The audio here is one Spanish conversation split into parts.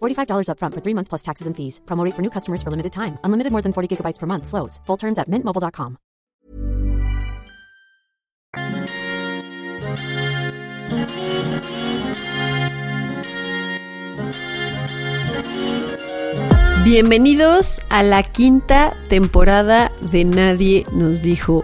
$45 upfront for three months plus taxes and fees. Promo rate for new customers for limited time. Unlimited more than 40 gigabytes per month. Slows. Full terms at mintmobile.com. Bienvenidos a la quinta temporada de Nadie nos dijo.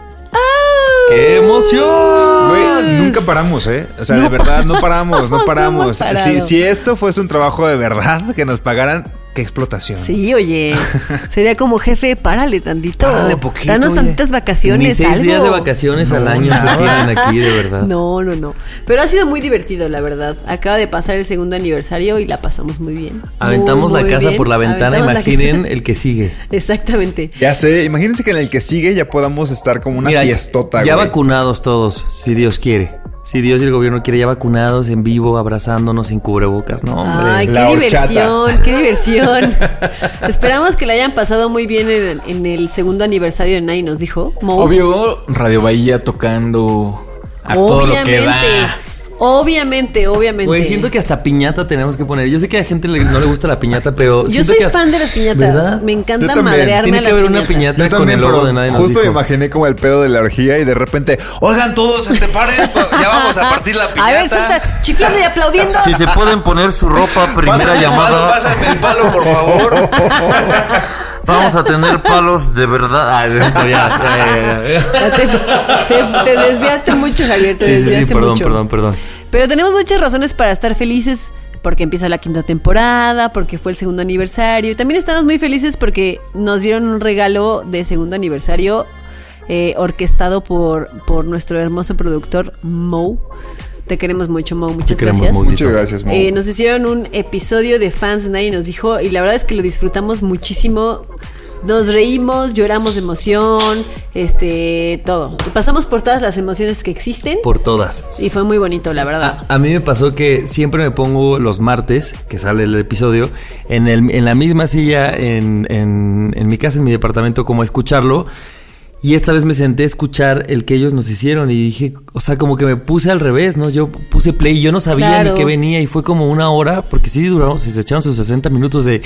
¡Qué emoción! Güey, nunca paramos, ¿eh? O sea, de verdad, no paramos, no no paramos. hemos parado. Si, si esto fuese un trabajo de verdad, que nos pagaran, qué explotación. Sí, oye, sería como jefe, párale tantito. Párale poquito, Danos oye. tantitas vacaciones. Ni seis algo. días de vacaciones al año se tienen aquí, de verdad. No, no, no. Pero ha sido muy divertido, la verdad. Acaba de pasar el segundo aniversario y la pasamos muy bien. Aventamos Muy, la muy casa bien. por la ventana, Aventamos imaginen el que sigue. Exactamente. Ya sé, imagínense que en el que sigue ya podamos estar como una Mira, fiestota, ya güey. vacunados todos, si Dios quiere. Si Dios y el gobierno quiere, ya vacunados, en vivo, abrazándonos sin cubrebocas. No, hombre. Ay, qué La horchata. diversión, qué diversión. Esperamos que la hayan pasado muy bien en, en el segundo aniversario de Nadie nos dijo. Mo. Obvio, Radio Bahía tocando a todo lo que obviamente, da. Obviamente, obviamente. Güey, siento que hasta piñata tenemos que poner. Yo sé que a la gente le- no le gusta la piñata, pero. Yo soy que hasta- fan de las piñatas. ¿Verdad? Me encanta madrearme Tiene a que las haber una piñata Yo con también, el logo de nadie nos justo me imaginé como el pedo de la orgía y de repente, oigan todos, este paren, ya vamos a partir la piñata. A ver, suelta, chiflando y aplaudiendo. Si se pueden poner su ropa, primera Pásame el llamada. palo, pásame el palo, por favor. Vamos a tener palos de verdad. No, ya, ya. Te, te- te desviaste mucho, Javier. Te Sí, sí, sí, desviaste perdón, mucho. perdón, perdón. Pero tenemos muchas razones para estar felices. Porque empieza la quinta temporada, porque fue el segundo aniversario. Y también estamos muy felices porque nos dieron un regalo de segundo aniversario eh, orquestado por, por nuestro hermoso productor Mo. Te queremos mucho, Mo. Muchas Te queremos, gracias. Muchas gracias, Mo. Eh, nos hicieron un episodio de fans de Nadie nos dijo y la verdad es que lo disfrutamos muchísimo. Nos reímos, lloramos de emoción, este, todo. Pasamos por todas las emociones que existen Por todas. y fue muy bonito, la verdad. A, a mí me pasó que siempre me pongo los martes, que sale el episodio, en, el, en la misma silla en, en, en mi casa, en mi departamento, como a escucharlo. Y esta vez me senté a escuchar el que ellos nos hicieron y dije, o sea, como que me puse al revés, ¿no? Yo puse play y yo no sabía Claro. ni qué venía y fue como una hora, porque sí duramos, se echaron sus 60 minutos de...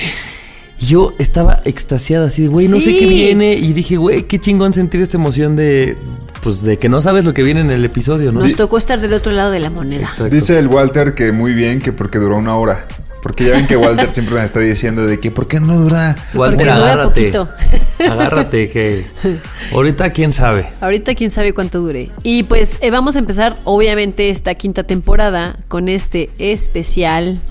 y Yo estaba extasiada, así de, güey, no sé qué viene. Y dije, güey, qué chingón sentir esta emoción de, pues, de que no sabes lo que viene en el episodio, ¿no? Nos tocó estar del otro lado de la moneda. Exacto. Dice el Walter que muy bien, que porque duró una hora. Porque ya ven que Walter siempre me está diciendo de que, ¿por qué no dura? Walter, dura agárrate. poquito. Agárrate, que ahorita quién sabe. Ahorita quién sabe cuánto dure. Y pues eh, vamos a empezar obviamente esta quinta temporada con este especial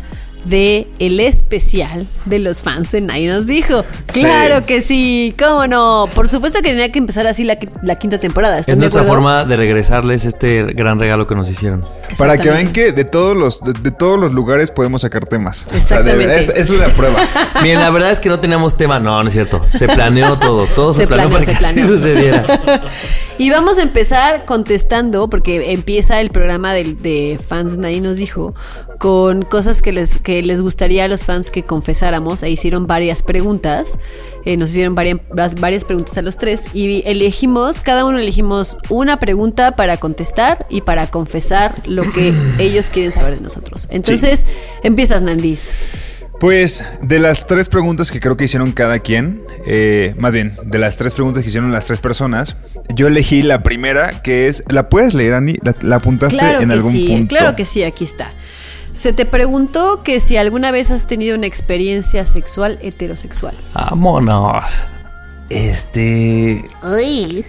de el especial de los fans de Nadie nos dijo. Sí. Claro que sí, cómo no. Por supuesto que tenía que empezar así la, la quinta temporada. ¿están Es de nuestra acuerdo? forma de regresarles este gran regalo que nos hicieron. Para que vean que de todos los de, de todos los lugares podemos sacar temas. O sea, de Exactamente. verdad, es, es una prueba. Miren, la verdad es que no teníamos tema. No, no es cierto. Se planeó todo. Todo se, Se planeó, planeó, para se que así sucediera. Y vamos a empezar contestando, porque empieza el programa del- de, fans Nadie nos dijo, con cosas que les, que les gustaría a los fans que confesáramos e hicieron varias preguntas. Eh, nos hicieron varias, varias preguntas a los tres y elegimos, cada uno elegimos una pregunta para contestar y para confesar lo que ellos quieren saber de nosotros. Entonces, empiezas, Nandis. Pues de las tres preguntas que creo que hicieron cada quien, eh, más bien, de las tres preguntas que hicieron las tres personas, yo elegí la primera, que es, ¿la puedes leer, Ani? ¿La, la apuntaste Claro en que algún sí, punto? claro que sí, aquí está. Se te preguntó que si alguna vez has tenido una experiencia sexual heterosexual. Vámonos. Este... Ay,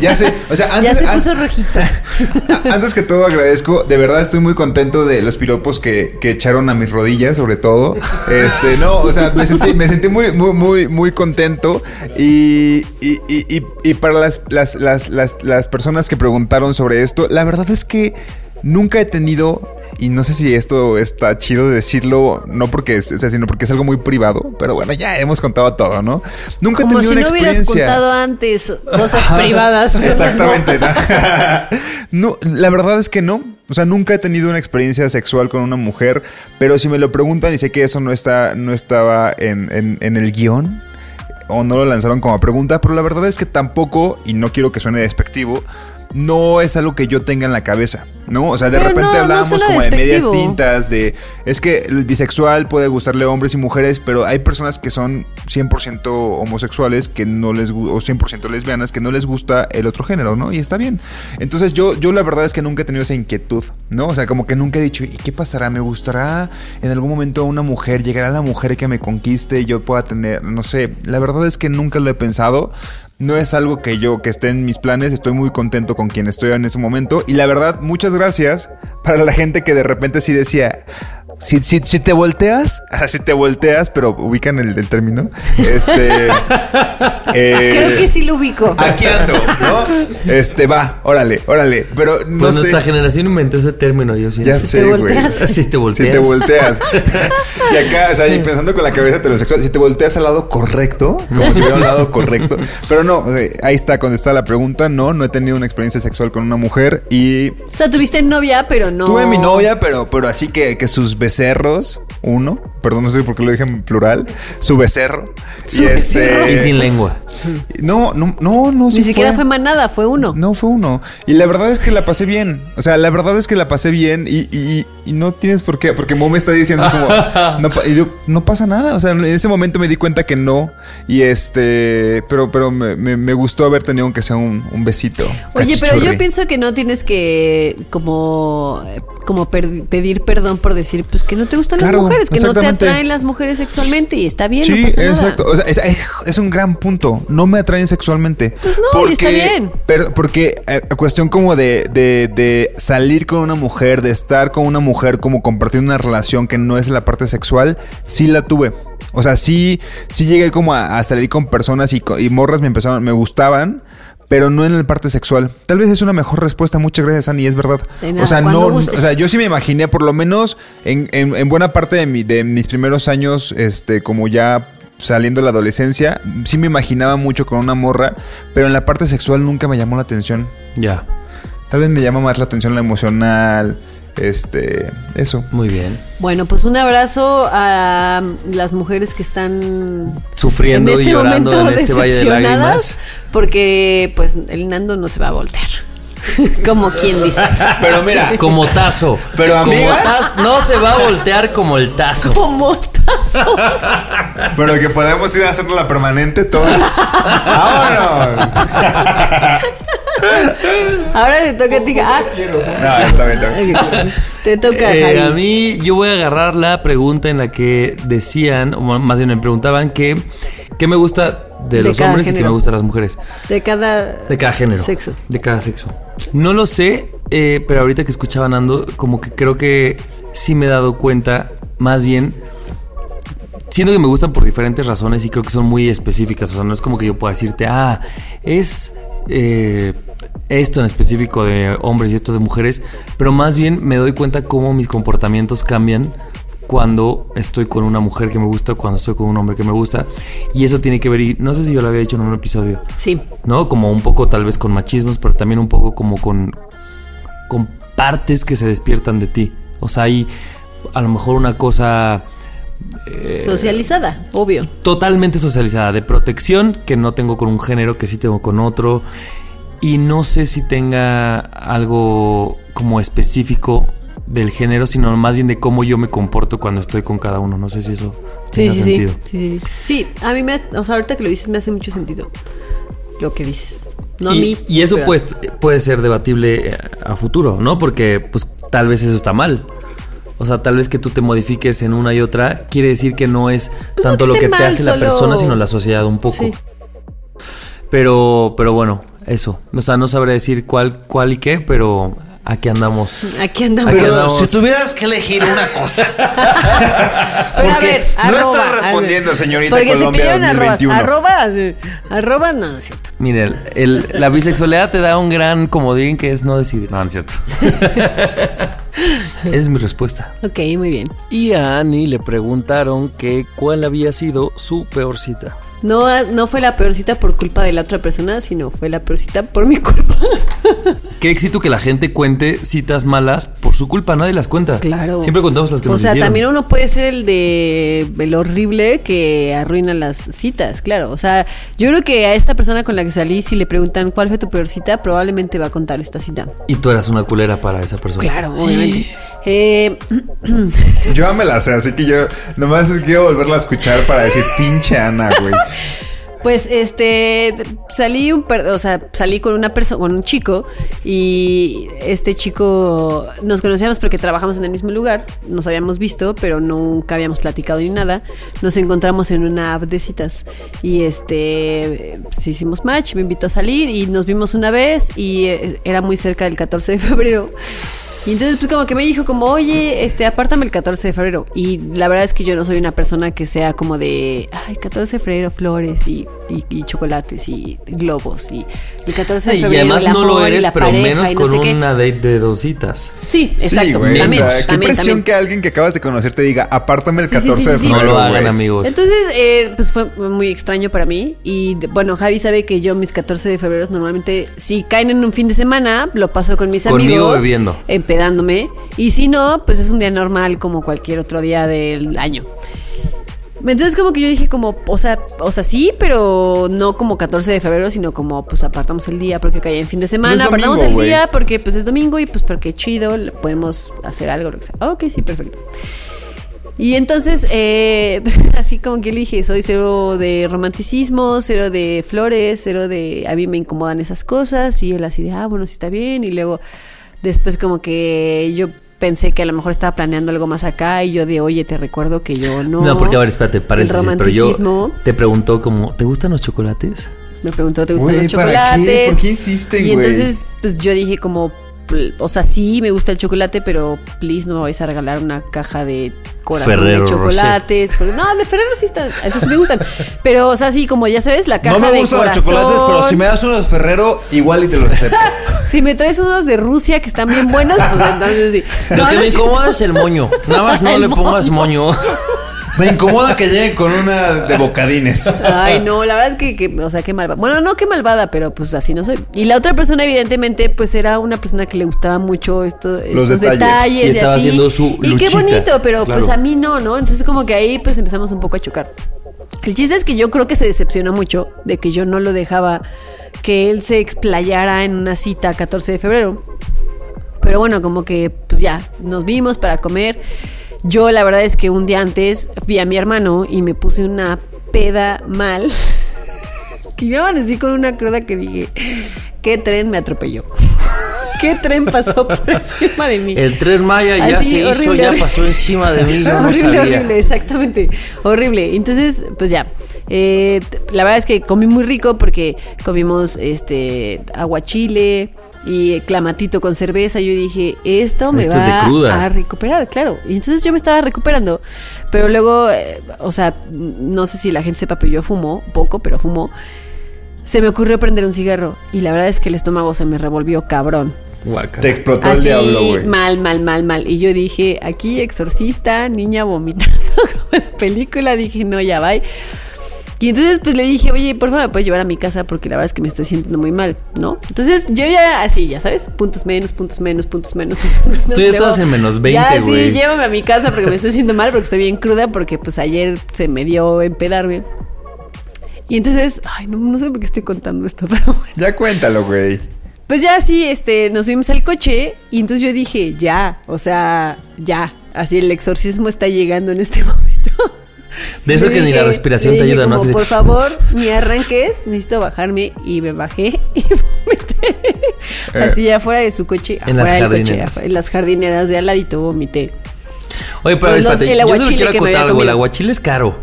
ya sé, o sea, antes... ya se puso rojito. A- Antes que todo agradezco, de verdad estoy muy contento de los piropos que, que echaron a mis rodillas, sobre todo. Este, no, o sea, me sentí, me sentí muy, muy, muy, muy contento. Y, y, y- y- y para las, las, las, las, las personas que preguntaron sobre esto, la verdad es que nunca he tenido, y no sé si esto está chido de decirlo, no porque es, sino porque es algo muy privado, pero bueno, ya hemos contado todo, ¿no? Nunca he Como tenido si una no hubieras experiencia. contado antes cosas privadas. Exactamente. ¿no? No, la verdad es que no. O sea, nunca he tenido una experiencia sexual con una mujer, pero si me lo preguntan y sé que eso no está, no estaba en, en- en el guion o no lo lanzaron como pregunta, pero la verdad es que tampoco, y no quiero que suene despectivo, no es algo que yo tenga en la cabeza, ¿no? O sea, de Pero repente no, hablábamos como de medias tintas, de es que el bisexual puede gustarle a hombres y mujeres, pero hay personas que son 100% homosexuales que no les o 100% lesbianas que no les gusta el otro género, ¿no? Y está bien. Entonces yo yo la verdad es que nunca he tenido esa inquietud, ¿no? O sea, como que nunca he dicho, ¿y qué pasará? ¿Me gustará en algún momento una mujer? ¿Llegará la mujer que me conquiste y yo pueda tener, no sé, la verdad es que nunca lo he pensado. No es algo que yo, que esté en mis planes, estoy muy contento con quien estoy en ese momento. Y la verdad, muchas gracias para la gente que de repente sí decía, si, si, si te volteas, si te volteas, pero ubican el, el término. Este. eh, Creo que sí lo ubico. Aquí ando, ¿no? Este, va, órale, órale. Pero no Pues sé. nuestra generación inventó ese término, yo siento. Ya Si sé, te güey. volteas. Si te volteas. Si te volteas. y acá, o sea, y pensando con la cabeza heterosexual, si te volteas al lado correcto, como si hubiera un lado correcto. Pero no, sea, ahí está, contestada la pregunta. No, no he tenido una experiencia sexual con una mujer y O sea, tuviste novia, pero no. tuve mi novia, pero, pero así que, que sus becerros, uno, perdón, no sé por qué lo dije en plural, su becerro. Su y este. Y sin lengua. No, no, no, no. sí Ni siquiera fue manada, fue uno. no, fue uno. Y la verdad es que la pasé bien. O sea, la verdad es que la pasé bien y, y- y no tienes por qué. Porque Mo me está diciendo como... no, y yo, no pasa nada. O sea, en ese momento me di cuenta que no. Y este... Pero, pero me, me- me gustó haber tenido aunque sea un, un besito. Oye, pero yo pienso que no tienes que como como per- pedir perdón por decir pues que no te gustan Claro, las mujeres, que no te. Atraen las mujeres sexualmente y está bien, Sí, no pasa nada. exacto. O sea, es, es un gran punto. No me atraen sexualmente. Pues no, y está bien. pero- porque eh, a cuestión como de, de- de salir con una mujer, de estar con una mujer, como compartir una relación que no es la parte sexual, sí la tuve. O sea, sí, sí llegué como a, a salir con personas y, y morras me empezaron, me gustaban. Pero no en la parte sexual. Tal vez es una mejor respuesta. Muchas gracias, Ani. Es verdad. Nada, o sea, no. O sea, yo sí me imaginé, por lo menos en, en- en buena parte de, mi- de mis primeros años, este, como ya saliendo de la adolescencia, sí me imaginaba mucho con una morra, pero en la parte sexual nunca me llamó la atención. Ya. Tal vez me llama más la atención la emocional, este, eso. Muy bien. Bueno, pues un abrazo a las mujeres que están Sufriendo en este y llorando momento en este valle de lágrimas. decepcionadas porque pues el Nando no se va a voltear. Como quien dice. Pero mira, Como tazo. Pero, Como amigas- taz- no se va a voltear como el tazo. Como tazo. pero que podemos ir a hacerlo la permanente todas. ¡Vámonos! Ahora te toca a ti. Ah, No, está bien, está bien. te toca Eh, Javi. a mí, yo voy a agarrar la pregunta en la que decían, o más bien me preguntaban que, ¿qué me gusta de, De los hombres y género. me gusta de las mujeres? De cada De cada género. Sexo. De cada sexo. No lo sé, eh, pero ahorita que escuchaba Nando, como que creo que sí me he dado cuenta, más bien, siento que me gustan por diferentes razones y creo que son muy específicas. O sea, no es como que yo pueda decirte, ah, es eh, esto en específico de hombres y esto de mujeres, pero más bien me doy cuenta cómo mis comportamientos cambian cuando estoy con una mujer que me gusta, cuando estoy con un hombre que me gusta. Y eso tiene que ver, y no sé si yo lo había dicho en un episodio, Sí. ¿no? Como un poco tal vez con machismos, pero también un poco como con, con partes que se despiertan de ti. O sea, hay a lo mejor una cosa Socializada, obvio. totalmente socializada, de protección que no tengo con un género, que sí tengo con otro. Y no sé si tenga algo como específico del género, sino más bien de cómo yo me comporto cuando estoy con cada uno. No sé si eso Sí, tenga sí, sí, sentido. sí, sí, sí. Sí, a mí me, o sea, ahorita que lo dices me hace mucho sentido lo que dices. No a y, mí. y eso pero- pues puede ser debatible eh, a futuro, ¿no? Porque pues tal vez eso está mal. O sea, tal vez que tú te modifiques en una y otra quiere decir que no es Pues no tanto que lo que te hace la persona, sino la sociedad un poco. Sí. Pero, pero bueno, eso. O sea, no sabré decir cuál, cuál y qué, pero aquí andamos. Aquí andamos. Aquí Pero andamos. si tuvieras que elegir una cosa. Pero a ver, no arroba, estás a respondiendo, ver. señorita Porque Colombia se pidieron arrobas. 2021. Arroba, arroba, no, no es cierto. Miren, el- la bisexualidad te da un gran comodín que es no decidir. No, no es cierto. es mi respuesta. Ok, muy bien. Y a Annie le preguntaron que cuál había sido su peor cita. No, no fue la peor cita por culpa de la otra persona, sino fue la peor cita por mi culpa. Qué éxito que la gente cuente citas malas por su culpa, nadie las cuenta. Claro. Siempre contamos las que O nos sea, hicieron. también uno puede ser el de el horrible que arruina las citas, claro. O sea, yo creo que a esta persona con la que salí, si le preguntan cuál fue tu peor cita, probablemente va a contar esta cita. Y tú eras una culera para esa persona. Claro, obviamente. Eh, Yo ya me la sé, así que yo nomás es- quiero volverla a escuchar para decir pinche Ana, güey. Pues este salí un per- o sea, salí con una persona, con un chico y este chico nos conocíamos porque trabajamos en el mismo lugar, nos habíamos visto, pero nunca habíamos platicado ni nada. Nos encontramos en una app de citas y este pues, hicimos match, me invitó a salir y nos vimos una vez y eh, era muy cerca del 14 de febrero. Y entonces pues como que me dijo como, "Oye, este apártame el 14 de febrero." Y la verdad es que yo no soy una persona que sea como de, "Ay, 14 de febrero, flores y, y- y chocolates y globos y el 14 de y febrero además el no lo amor y eres, pero pareja menos y no con sé qué. una date de dos citas. Sí, Sí, exacto. güey. también, o sea, qué también, presión también. que alguien que acabas de conocer te diga, apártame el Sí, sí, 14 sí, de sí, sí. No febrero. lo hagan, amigos. Entonces, eh, pues fue muy extraño para mí. Y bueno, Javi sabe que yo mis 14 de febrero normalmente, si caen en un fin de semana, lo paso con mis Conmigo amigos. bebiendo. Empedándome. Y si no, pues es un día normal como cualquier otro día del año. Entonces como que yo dije como, o sea, o sea, sí, pero no como 14 de febrero, sino como pues apartamos el día porque cae en fin de semana, Pues es apartamos el día porque pues es domingo y pues porque chido, podemos hacer algo, lo que sea. Ok, sí, perfecto. Y entonces, eh, así como que le dije, soy cero de romanticismo, cero de flores, cero de, a mí me incomodan esas cosas. Y él así de, ah, bueno, sí está bien. Y luego, después como que yo pensé que a lo mejor estaba planeando algo más acá. Y yo de, oye, te recuerdo que yo no. No, porque a ver, espérate, paréntesis, El pero yo te preguntó como, ¿te gustan los chocolates? Me preguntó, ¿te gustan los ¿para qué? chocolates? ¿Por qué insisten, Y entonces, pues yo dije como, o sea, sí me gusta el chocolate, pero please no me vais a regalar una caja de corazón Ferrero de chocolates. Porque- no, de Ferrero sí están, esos sí me gustan. Pero, o sea, sí, como ya sabes, la caja No me de gustan corazón. los chocolates, pero si me das unos Ferrero, igual y te los acepto. Si me traes unos de Rusia que están bien buenos, pues entonces sí. Lo que no me incomoda es el moño. Nada más no El le pongas moño. Me incomoda que lleguen con una de bocadines. Ay, no, la verdad que, que, o sea, qué malvada. Bueno, no qué malvada, pero pues así no soy. Y la otra persona, evidentemente, pues era una persona que le gustaba mucho esto, Los estos detalles. detalles. Y estaba así. haciendo su Y qué bonito, pero claro. pues a mí no, ¿no? Entonces como que ahí pues empezamos un poco a chocar. El chiste es que yo creo que se decepcionó mucho de que yo no lo dejaba que él se explayara en una cita 14 de febrero. Pero bueno, como que pues ya, nos vimos para comer. Yo la verdad es que un día antes vi a mi hermano y me puse una peda mal. que me amanecí con una cruda que dije, ¿qué tren me atropelló? ¿Qué tren pasó por encima de mí? El tren Maya ya Así, se hizo, ya horrible. pasó encima de mí, yo no horrible, horrible, exactamente. Horrible. Entonces, pues ya. Eh, la verdad es que comí muy rico porque comimos este aguachile y clamatito con cerveza. Yo dije, esto me Esto va a recuperar, claro. Y entonces yo me estaba recuperando. Pero luego, eh, o sea, no sé si la gente sepa, pero yo fumo poco, pero fumo. Se me ocurrió prender un cigarro y la verdad es que el estómago se me revolvió cabrón. Te explotó el diablo, güey. mal, mal, mal, mal. Y yo dije, aquí exorcista, niña vomitando como la película. Dije, no, ya va. Y entonces pues le dije, oye, por favor, me puedes llevar a mi casa porque la verdad es que me estoy sintiendo muy mal, ¿no? Entonces yo ya así, ya sabes, puntos menos, puntos menos, puntos menos. puntos menos. Tú ya estabas en menos 20, Ya, güey. sí, llévame a mi casa porque me estoy sintiendo mal, porque estoy bien cruda, porque pues ayer se me dio empedarme. Y entonces, ay, no, no sé por qué estoy contando esto, pero bueno. Ya cuéntalo, güey. Pues ya sí, este, nos subimos al coche y entonces yo dije, ya, o sea, ya, así el exorcismo está llegando en este momento. De eso que ni la respiración te ayuda, de- Por favor, ni arranques, necesito bajarme y me bajé y vomité. Así afuera de su coche, En las del coche, jardineras. afuera- en las jardineras de al ladito vomité. Oye, pero Pues espérate, el yo solo quiero acotar algo. El aguachile es caro.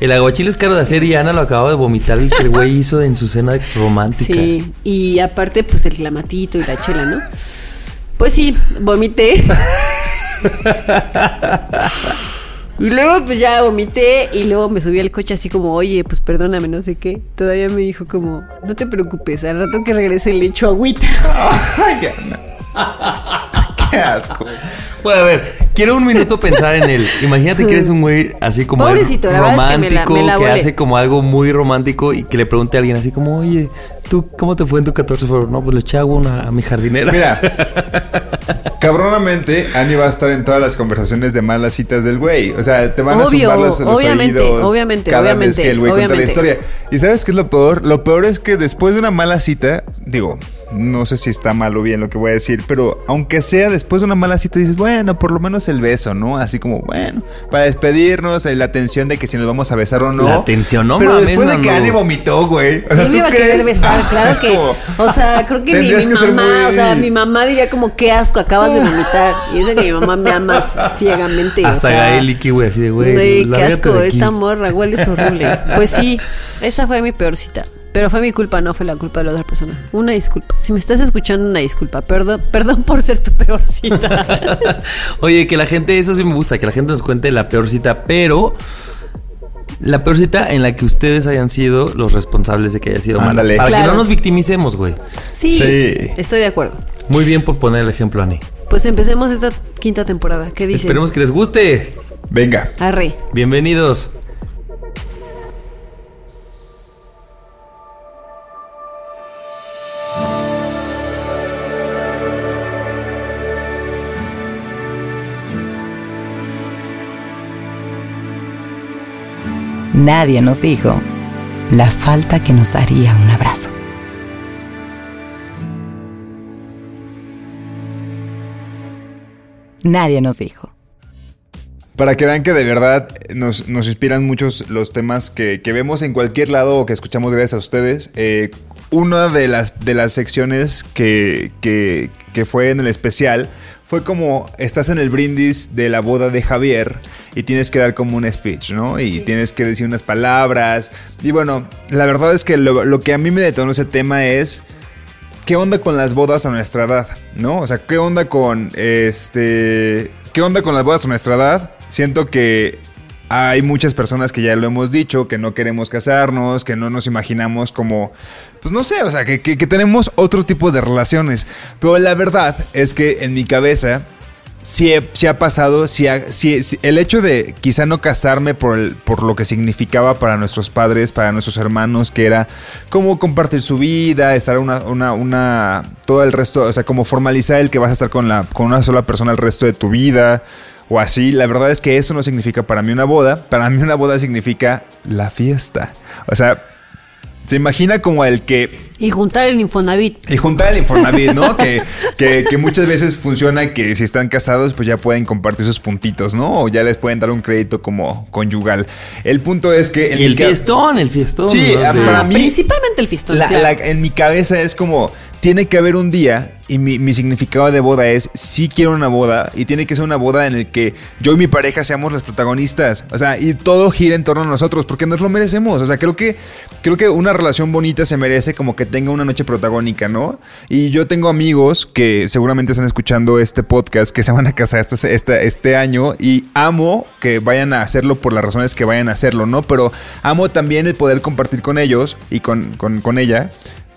El aguachile es caro de hacer y Ana lo acaba de vomitar el que el güey hizo en su cena romántica. Sí, y aparte, pues el clamatito y la chela, ¿no? Pues sí, vomité. y luego, pues ya vomité y luego me subí al coche así como, oye, pues perdóname, no sé qué. Todavía me dijo como, no te preocupes, al rato que regrese le echo agüita. Qué asco. Bueno, a ver, quiero un minuto pensar en él. Imagínate que eres un güey así como Pobrecito, la verdad es que me la- romántico, me la que volé. hace como algo muy romántico y que le pregunte a alguien así como, oye, ¿tú cómo te fue en tu 14 de febrero? No, pues le eché agua a una- a mi jardinera. Mira, cabronamente, Ani va a estar en todas las conversaciones de malas citas del güey. O sea, te van a Obvio, zumbar los, los obviamente, oídos obviamente, cada obviamente, vez que el güey cuenta la obviamente. historia. ¿Y sabes qué es lo peor? Lo peor es que después de una mala cita, digo, no sé si está mal o bien lo que voy a decir, pero aunque sea después de una mala cita, dices, bueno, por lo menos el beso, ¿no? Así como, bueno, para despedirnos, eh, la atención de que si nos vamos a besar o no. La atención, no Pero mames, después de que. Ani vomitó, güey. o sea, Él ¿tú me iba a querer besar, claro Es que. como- O sea, creo que mi que mamá, muy- o sea, mi mamá diría como qué asco, acabas de vomitar. Y dice que mi mamá me ama ciegamente. Hasta o sea, Iki, güey, así de güey. Güey, qué asco, esta morra, huele horrible. Pues sí, esa fue mi peor cita. Pero fue mi culpa, no fue la culpa de la otra persona. Una disculpa. Si me estás escuchando, una disculpa. Perdón, perdón por ser tu peor cita. Oye, que la gente, eso sí me gusta, que la gente nos cuente la peor cita, pero la peor cita en la que ustedes hayan sido los responsables de que haya sido mala. Para que no nos victimicemos, güey. Sí, Sí. estoy de acuerdo. Muy bien por poner el ejemplo, Ani. Pues empecemos esta quinta temporada. ¿Qué dicen? Esperemos que les guste. Venga. Arre. Bienvenidos. Nadie nos dijo la falta que nos haría un abrazo. Nadie nos dijo. Para que vean que de verdad nos, nos inspiran muchos los temas que, que vemos en cualquier lado o que escuchamos gracias a ustedes. Eh, una de las, de las secciones que, que, que fue en el especial fue como estás en el brindis de la boda de Javier y tienes que dar como un speech, ¿no? Y tienes que decir unas palabras. Y bueno, la verdad es que lo, lo que a mí me detonó ese tema es... ¿Qué onda con las bodas a nuestra edad? ¿No? O sea, ¿qué onda con este. ¿Qué onda con las bodas a nuestra edad? Siento que hay muchas personas que ya lo hemos dicho, que no queremos casarnos, que no nos imaginamos como. Pues no sé, o sea, que, que- tenemos otro tipo de relaciones. Pero la verdad es que en mi cabeza. Sí ha pasado, sí ha- el hecho de quizá no casarme por, el- por lo que significaba para nuestros padres, para nuestros hermanos, que era como compartir su vida, estar una, una, una, todo el resto, o sea, como formalizar el que vas a estar con, la, con una sola persona el resto de tu vida, o así, la verdad es que eso no significa para mí una boda, para mí una boda significa la fiesta, o sea, se imagina como el que Y juntar el Infonavit. y juntar el Infonavit, ¿no? que, que, que muchas veces funciona que si están casados, pues ya pueden compartir sus puntitos, ¿no? O ya les pueden dar un crédito como conyugal. El punto es que... en Y el fiestón, el fiestón. Sí, ah, para mí- Principalmente el fiestón. la- claro. la- en mi cabeza es como, tiene que haber un día, y mi, significado de boda es, sí quiero una boda, y tiene que ser una boda en el que yo y mi pareja seamos los protagonistas, o sea, y todo gira en torno a nosotros, porque nos lo merecemos, o sea, creo que, creo que una relación bonita se merece como que tenga una noche protagónica, ¿no? Y yo tengo amigos que seguramente están escuchando este podcast, que se van a casar este, este, este año, y amo que vayan a hacerlo por las razones que vayan a hacerlo, ¿no? Pero amo también el poder compartir con ellos y con, con, con ella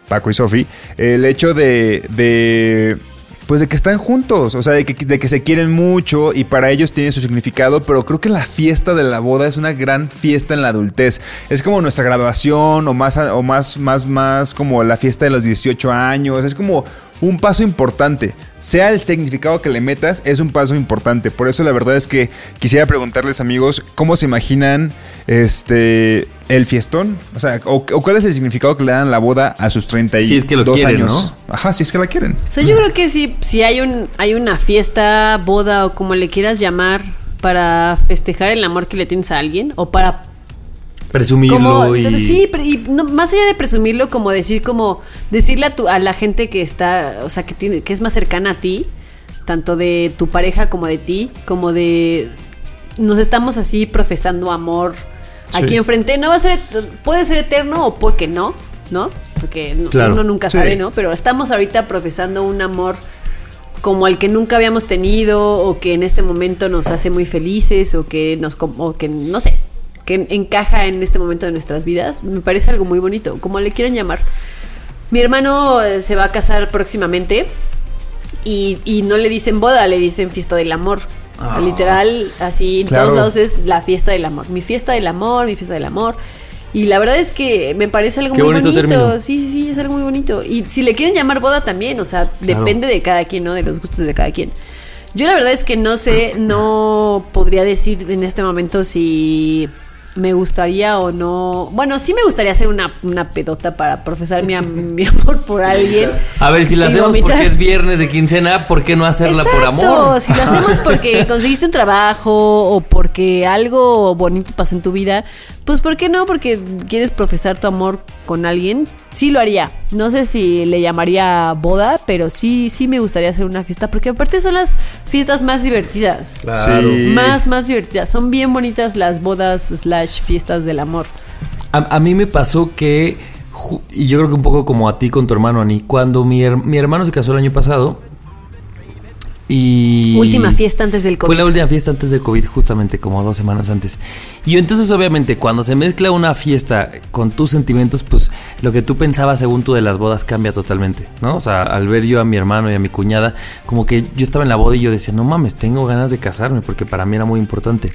Paco y Sofi, el hecho de, de, pues de que están juntos, o sea, de que, de que se quieren mucho y para ellos tiene su significado, pero creo que la fiesta de la boda es una gran fiesta en la adultez. Es como nuestra graduación o más, o más, más, más como la fiesta de los 18 años, es como un paso importante. Sea el significado que le metas, es un paso importante. Por eso la verdad es que quisiera preguntarles, amigos, ¿cómo se imaginan este el fiestón? O sea, o, o cuál es el significado que le dan a la boda a sus 32 Si es que lo quieren, años. Ajá, si es que la quieren. O sea, yo creo que si, si hay un hay una fiesta, boda o como le quieras llamar para festejar el amor que le tienes a alguien o para Presumirlo como y... sí, pero- y no, más allá de presumirlo como decir como decirle a tu a la gente que está, o sea, que tiene que es más cercana a ti, tanto de tu pareja como de ti, como de nos estamos así profesando amor aquí enfrente, no va a ser puede ser eterno o puede que no, ¿no? Porque Claro. uno nunca Sí. sabe, ¿no? Pero estamos ahorita profesando un amor como el que nunca habíamos tenido o que en este momento nos hace muy felices o que nos o que no sé que encaja en este momento de nuestras vidas me parece algo muy bonito como le quieran llamar mi hermano eh, se va a casar próximamente y, y no le dicen boda le dicen fiesta del amor o sea, literal así en Claro. todos lados es la fiesta del amor mi fiesta del amor mi fiesta del amor y la verdad es que me parece algo Qué muy bonito. Sí, sí, sí, es algo muy bonito. Y si le quieren llamar boda también, o sea, depende de cada quien, ¿no? De los gustos de cada quien. Yo la verdad es que no sé, no podría decir en este momento si me gustaría o no. Bueno, sí me gustaría hacer una, una pedota para profesar mi, mi amor por alguien. A ver, si la hacemos vomitar. porque es viernes de quincena, ¿por qué no hacerla por amor? Si lo hacemos porque conseguiste un trabajo o porque algo bonito pasó en tu vida, pues ¿por qué no? Porque quieres profesar tu amor con alguien, sí lo haría. No sé si le llamaría boda, pero sí, sí me gustaría hacer una fiesta, porque aparte son las fiestas más divertidas. Claro. Sí. Más, más divertidas. Son bien bonitas las bodas slash fiestas del amor. A, a mí me pasó que, y yo creo que un poco como a ti con tu hermano Ani, cuando mi, her- mi hermano se casó el año pasado y... Última fiesta antes del COVID. Fue la última fiesta antes del COVID, justamente como dos semanas antes. Y entonces, obviamente, cuando se mezcla una fiesta con tus sentimientos, pues lo que tú pensabas según tú de las bodas cambia totalmente, ¿no? O sea, al ver yo a mi hermano y a mi cuñada, como que yo estaba en la boda y yo decía, no mames, tengo ganas de casarme, porque para mí era muy importante.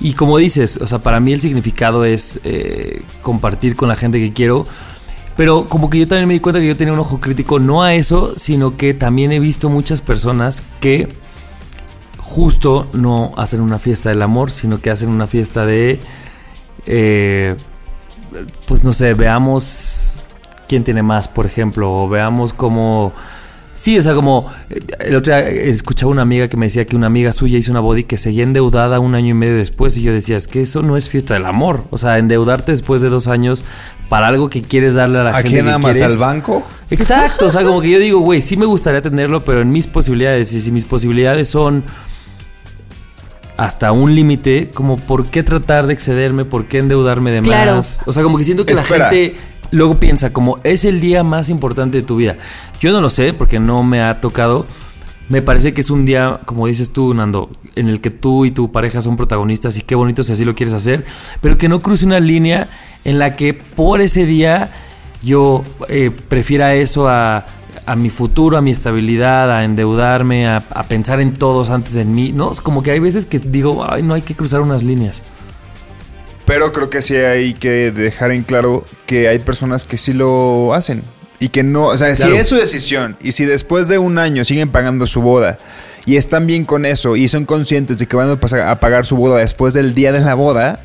Y como dices, o sea, para mí el significado es eh, compartir con la gente que quiero. Pero como que yo también me di cuenta que yo tenía un ojo crítico no a eso, sino que también he visto muchas personas que justo no hacen una fiesta del amor, sino que hacen una fiesta de, eh, pues no sé, veamos quién tiene más, por ejemplo, o veamos cómo... Sí, o sea, como eh, el otro día eh, escuchaba una amiga que me decía que una amiga suya hizo una body que seguía endeudada un año y medio después y yo decía, es que eso no es fiesta del amor, o sea, endeudarte después de dos años para algo que quieres darle a la ¿A gente quién que amas? quieres. ¿Al banco? Exacto, o sea, como que yo digo, güey, sí me gustaría tenerlo, pero en mis posibilidades, y si mis posibilidades son hasta un límite, como por qué tratar de excederme, por qué endeudarme de Claro. más. O sea, como que siento que Espera. la gente luego piensa como es el día más importante de tu vida. Yo no lo sé porque no me ha tocado. Me parece que es un día, como dices tú, Nando, en el que tú y tu pareja son protagonistas y qué bonito si así lo quieres hacer, pero que no cruce una línea en la que por ese día yo eh, prefiera eso a, a mi futuro, a mi estabilidad, a endeudarme, a, pensar en todos antes de mí. No, es como que hay veces que digo, ay, no hay que cruzar unas líneas. Pero creo que sí hay que dejar en claro que hay personas que sí lo hacen. Y que no, o sea, Claro. si es su decisión y si después de un año siguen pagando su boda y están bien con eso y son conscientes de que van a, pasar a pagar su boda después del día de la boda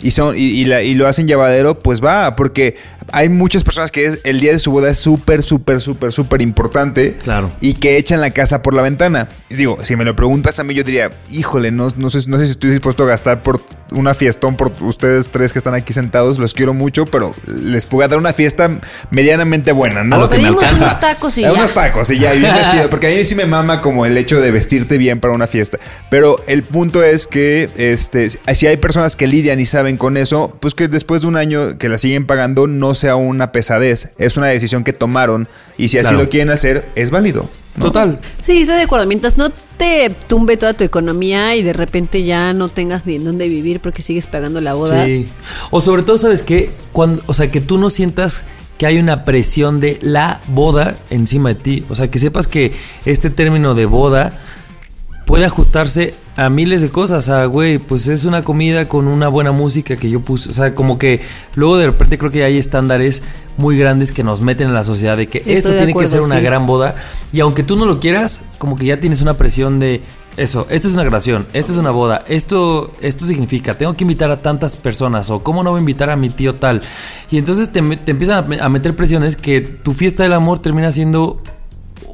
y, son, y, y la- y lo hacen llevadero, pues va, porque hay muchas personas que es- el día de su boda es súper, súper, súper, súper importante Claro. y que echan la casa por la ventana. Y digo, si me lo preguntas a mí, yo diría, híjole, no, no, sé, no sé si estoy dispuesto a gastar por una fiestón por ustedes tres que están aquí sentados, los quiero mucho, pero les puedo dar una fiesta medianamente buena, ¿no? A lo que me alcanza. unos tacos y ya. Unos tacos y ya, y bien vestido. Porque a mí sí me mama como el hecho de vestirte bien para una fiesta. Pero el punto es que este, si hay personas que lidian y saben con eso, pues que después de un año que la siguen pagando no sea una pesadez. Es una decisión que tomaron y si así Claro. lo quieren hacer, es válido. ¿no? Total. Sí, estoy de acuerdo. Mientras no te tumbe toda tu economía y de repente ya no tengas ni en dónde vivir porque sigues pagando la boda. Sí. O sobre todo, ¿sabes qué? Cuando, o sea, que tú no sientas que hay una presión de la boda encima de ti. O sea, que sepas que este término de boda puede ajustarse a miles de cosas. O sea, güey, pues es una comida con una buena música que yo puse. O sea, como que luego de repente creo que hay estándares muy grandes que nos meten en la sociedad de que Estoy esto de tiene acuerdo, que ser una sí. gran boda. Y aunque tú no lo quieras, como que ya tienes una presión de eso. Esto es una grabación, esto es una boda, esto, esto significa, tengo que invitar a tantas personas o cómo no voy a invitar a mi tío tal. Y entonces te, te empiezan a meter presiones que tu fiesta del amor termina siendo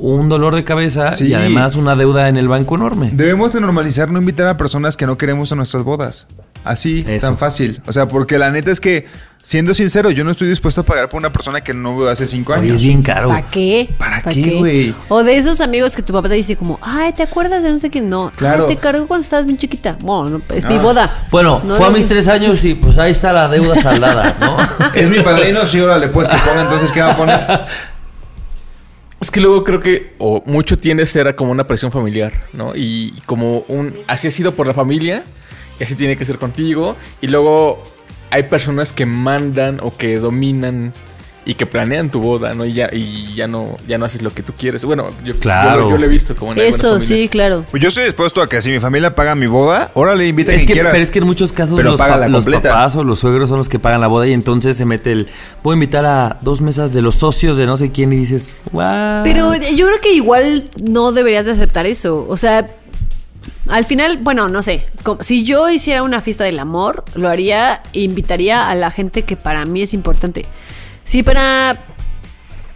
un dolor de cabeza Sí. y además una deuda en el banco enorme. Debemos de normalizar no invitar a personas que no queremos a nuestras bodas. Así, Eso. tan fácil. O sea, porque la neta es que, siendo sincero, yo no estoy dispuesto a pagar por una persona que no veo hace cinco Oye, años. es bien caro. ¿Para qué? ¿Para qué, güey? O de esos amigos que tu papá te dice como, ay, ¿te acuerdas de no sé quién? No, Claro. Ay, te cargó cuando estabas bien chiquita. Bueno, no, es mi Ah. boda. Bueno, No fue a mis tres años y pues ahí está la deuda saldada, ¿no? Es mi padrino, sí, órale, pues que ponga entonces, ¿qué va a poner? Es que luego creo que o mucho tiende a ser como una presión familiar, ¿no? Y como un... Así ha sido por la familia y así tiene que ser contigo. Y luego hay personas que mandan o que dominan y que planean tu boda, ¿no? Y ya, y ya no ya no haces lo que tú quieres. Bueno, yo, Claro. yo, lo- yo lo he visto como en Eso, sí, claro. Pues yo estoy dispuesto a que si mi familia paga mi boda, órale, invita a quien que, quieras. pero es que en muchos casos Pero los, paga pa- la los papás o los suegros son los que pagan la boda y entonces se mete el... Voy a invitar a dos mesas de los socios de no sé quién y dices, wow. Pero yo creo que igual no deberías de aceptar eso. O sea, al final, bueno, no sé. si yo hiciera una fiesta del amor, lo haría e invitaría a la gente que para mí es importante. Si para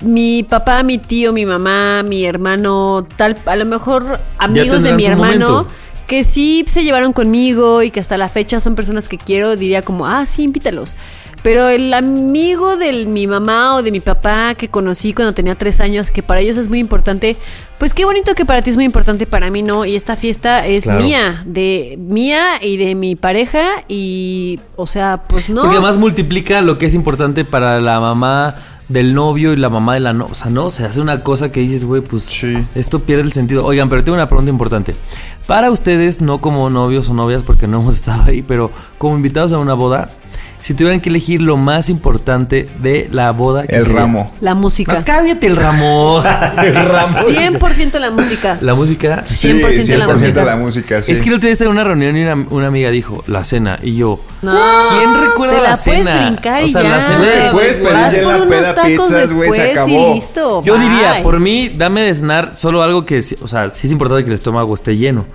mi papá, mi tío, mi mamá, mi hermano, tal, a lo mejor amigos de mi hermano momento. que sí se llevaron conmigo y que hasta la fecha son personas que quiero, diría como, ah, sí, invítalos. Pero el amigo de mi mamá o de mi papá que conocí cuando tenía tres años, que para ellos es muy importante, pues qué bonito que para ti es muy importante, para mí no. Y esta fiesta es Claro. mía, de mía y de mi pareja y, o sea, pues no. Porque además multiplica lo que es importante para la mamá del novio y la mamá de la no. O sea, no, se hace una cosa que dices, güey, pues Sí. esto pierde el sentido. Oigan, pero tengo una pregunta importante. Para ustedes, no como novios o novias, porque no hemos estado ahí, pero como invitados a una boda, si tuvieran que elegir lo más importante de la boda, ¿qué El sería? ramo. La música. No, cállate el ramo. el ramo. 100% la música. La música. 100% sí, la música. la música, sí. Es que el otro día estaba en una reunión y una, una amiga dijo, la cena. Y yo, No. ¿quién recuerda Te la, la puedes cena? brincar O y sea, ya. la cena puedes pedir en la peda tacos pizzas, güey, se después acabó. Y listo. Yo diría, por mí, dame de cenar solo algo que, o sea, sí es importante que el estómago esté lleno.